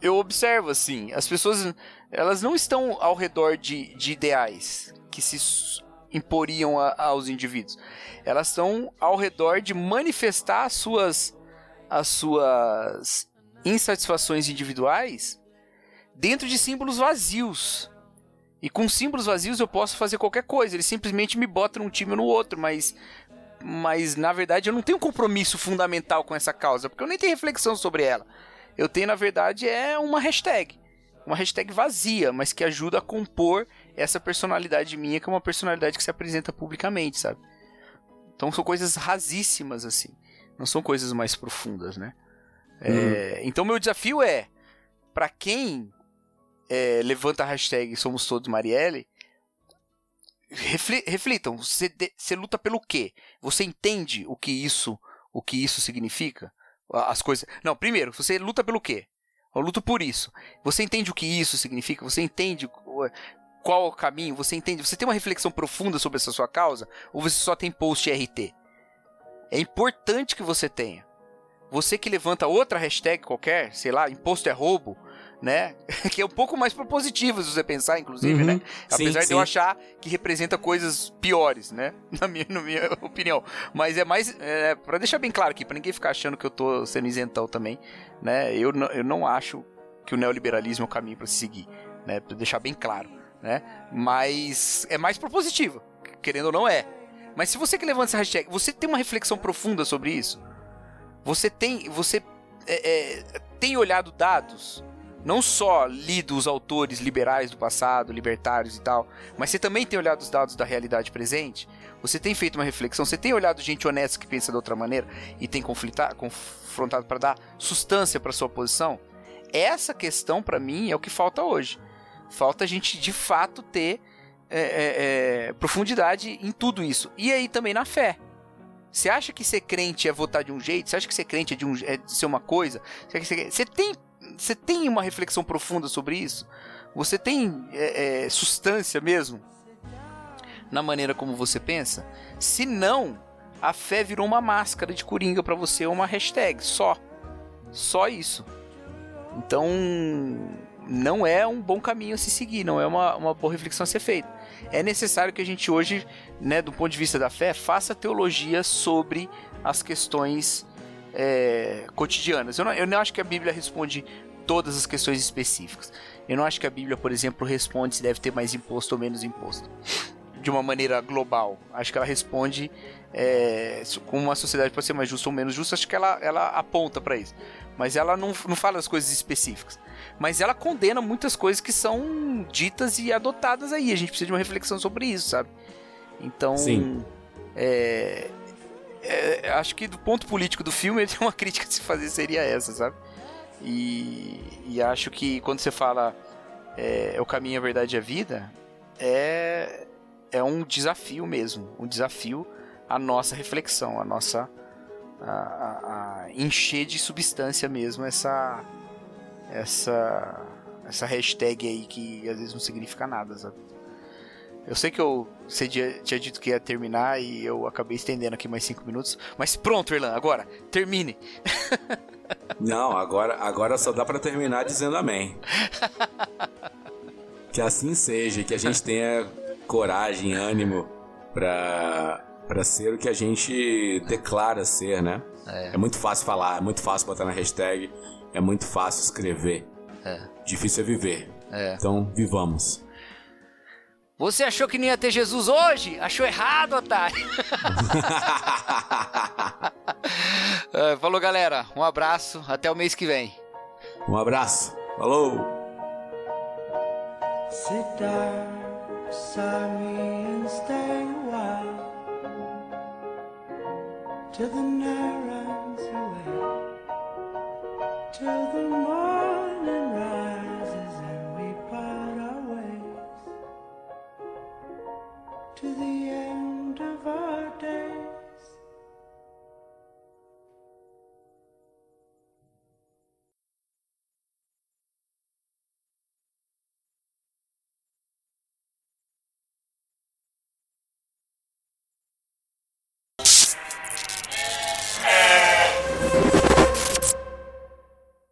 Speaker 1: eu observo assim, as pessoas elas não estão ao redor de, de ideais que se imporiam a, aos indivíduos. Elas estão ao redor de manifestar as suas as suas insatisfações individuais dentro de símbolos vazios. E com símbolos vazios eu posso fazer qualquer coisa. Eles simplesmente me botam num time ou no outro, mas mas na verdade eu não tenho um compromisso fundamental com essa causa, porque eu nem tenho reflexão sobre ela. Eu tenho, na verdade, é uma hashtag. Uma hashtag vazia, mas que ajuda a compor essa personalidade minha, que é uma personalidade que se apresenta publicamente, sabe? Então são coisas rasíssimas, assim. Não são coisas mais profundas, né? É, uhum. Então meu desafio é, para quem é, levanta a hashtag Somos Todos Marielle, reflitam, você, de, você luta pelo quê? Você entende o que isso, o que isso significa? as coisas. Não, primeiro, você luta pelo quê? Eu luto por isso. Você entende o que isso significa? Você entende qual é o caminho? Você entende? Você tem uma reflexão profunda sobre essa sua causa? Ou você só tem post RT? É importante que você tenha. Você que levanta outra hashtag qualquer, sei lá, imposto é roubo, né? que é um pouco mais propositivo, se você pensar, inclusive, uhum. né? Apesar sim, de sim. eu achar que representa coisas piores, né? Na minha, na minha opinião. Mas é mais. É, para deixar bem claro aqui, para ninguém ficar achando que eu tô sendo isentão também, né? Eu, eu não acho que o neoliberalismo é o caminho para se seguir, né? Pra deixar bem claro, né? Mas é mais propositivo, querendo ou não é. Mas se você que levanta essa hashtag, você tem uma reflexão profunda sobre isso? Você tem. Você é, é, tem olhado dados? não só lido os autores liberais do passado, libertários e tal, mas você também tem olhado os dados da realidade presente? Você tem feito uma reflexão? Você tem olhado gente honesta que pensa de outra maneira e tem confrontado para dar sustância para sua posição? Essa questão, para mim, é o que falta hoje. Falta a gente, de fato, ter é, é, é, profundidade em tudo isso. E aí também na fé. Você acha que ser crente é votar de um jeito? Você acha que ser crente é de, um, é de ser uma coisa? Você, tem você tem uma reflexão profunda sobre isso? Você tem é, é, substância mesmo na maneira como você pensa? Se não, a fé virou uma máscara de coringa para você, uma hashtag só. Só isso. Então, não é um bom caminho a se seguir, não é uma, uma boa reflexão a ser feita. É necessário que a gente hoje, né, do ponto de vista da fé, faça teologia sobre as questões é, cotidianas. Eu não, eu não acho que a Bíblia responde todas as questões específicas. Eu não acho que a Bíblia, por exemplo, responde se deve ter mais imposto ou menos imposto. de uma maneira global. Acho que ela responde é, como uma sociedade pode ser mais justa ou menos justa. Acho que ela, ela aponta para isso. Mas ela não, não fala as coisas específicas. Mas ela condena muitas coisas que são ditas e adotadas aí. A gente precisa de uma reflexão sobre isso, sabe? Então.
Speaker 2: Sim.
Speaker 1: É, é, acho que do ponto político do filme, uma crítica a se fazer seria essa, sabe? E, e acho que quando você fala é, o caminho, a verdade e a vida, é, é um desafio mesmo. Um desafio à nossa reflexão, a nossa. A, a, a encher de substância mesmo essa. Essa. Essa hashtag aí que às vezes não significa nada, sabe? Eu sei que eu você tinha dito que ia terminar e eu acabei estendendo aqui mais cinco minutos. Mas pronto, Erlan, agora, termine.
Speaker 2: Não, agora, agora só dá para terminar dizendo amém. que assim seja, que a gente tenha coragem, ânimo para para ser o que a gente declara ser, né? É. é. muito fácil falar, é muito fácil botar na hashtag, é muito fácil escrever. É. Difícil é viver. É. Então, vivamos.
Speaker 1: Você achou que não ia ter Jesus hoje? Achou errado, otário. É, falou, galera. Um abraço. Até o mês que vem.
Speaker 2: Um abraço. Falou. Sit down beside me and stay a while Till the night Till the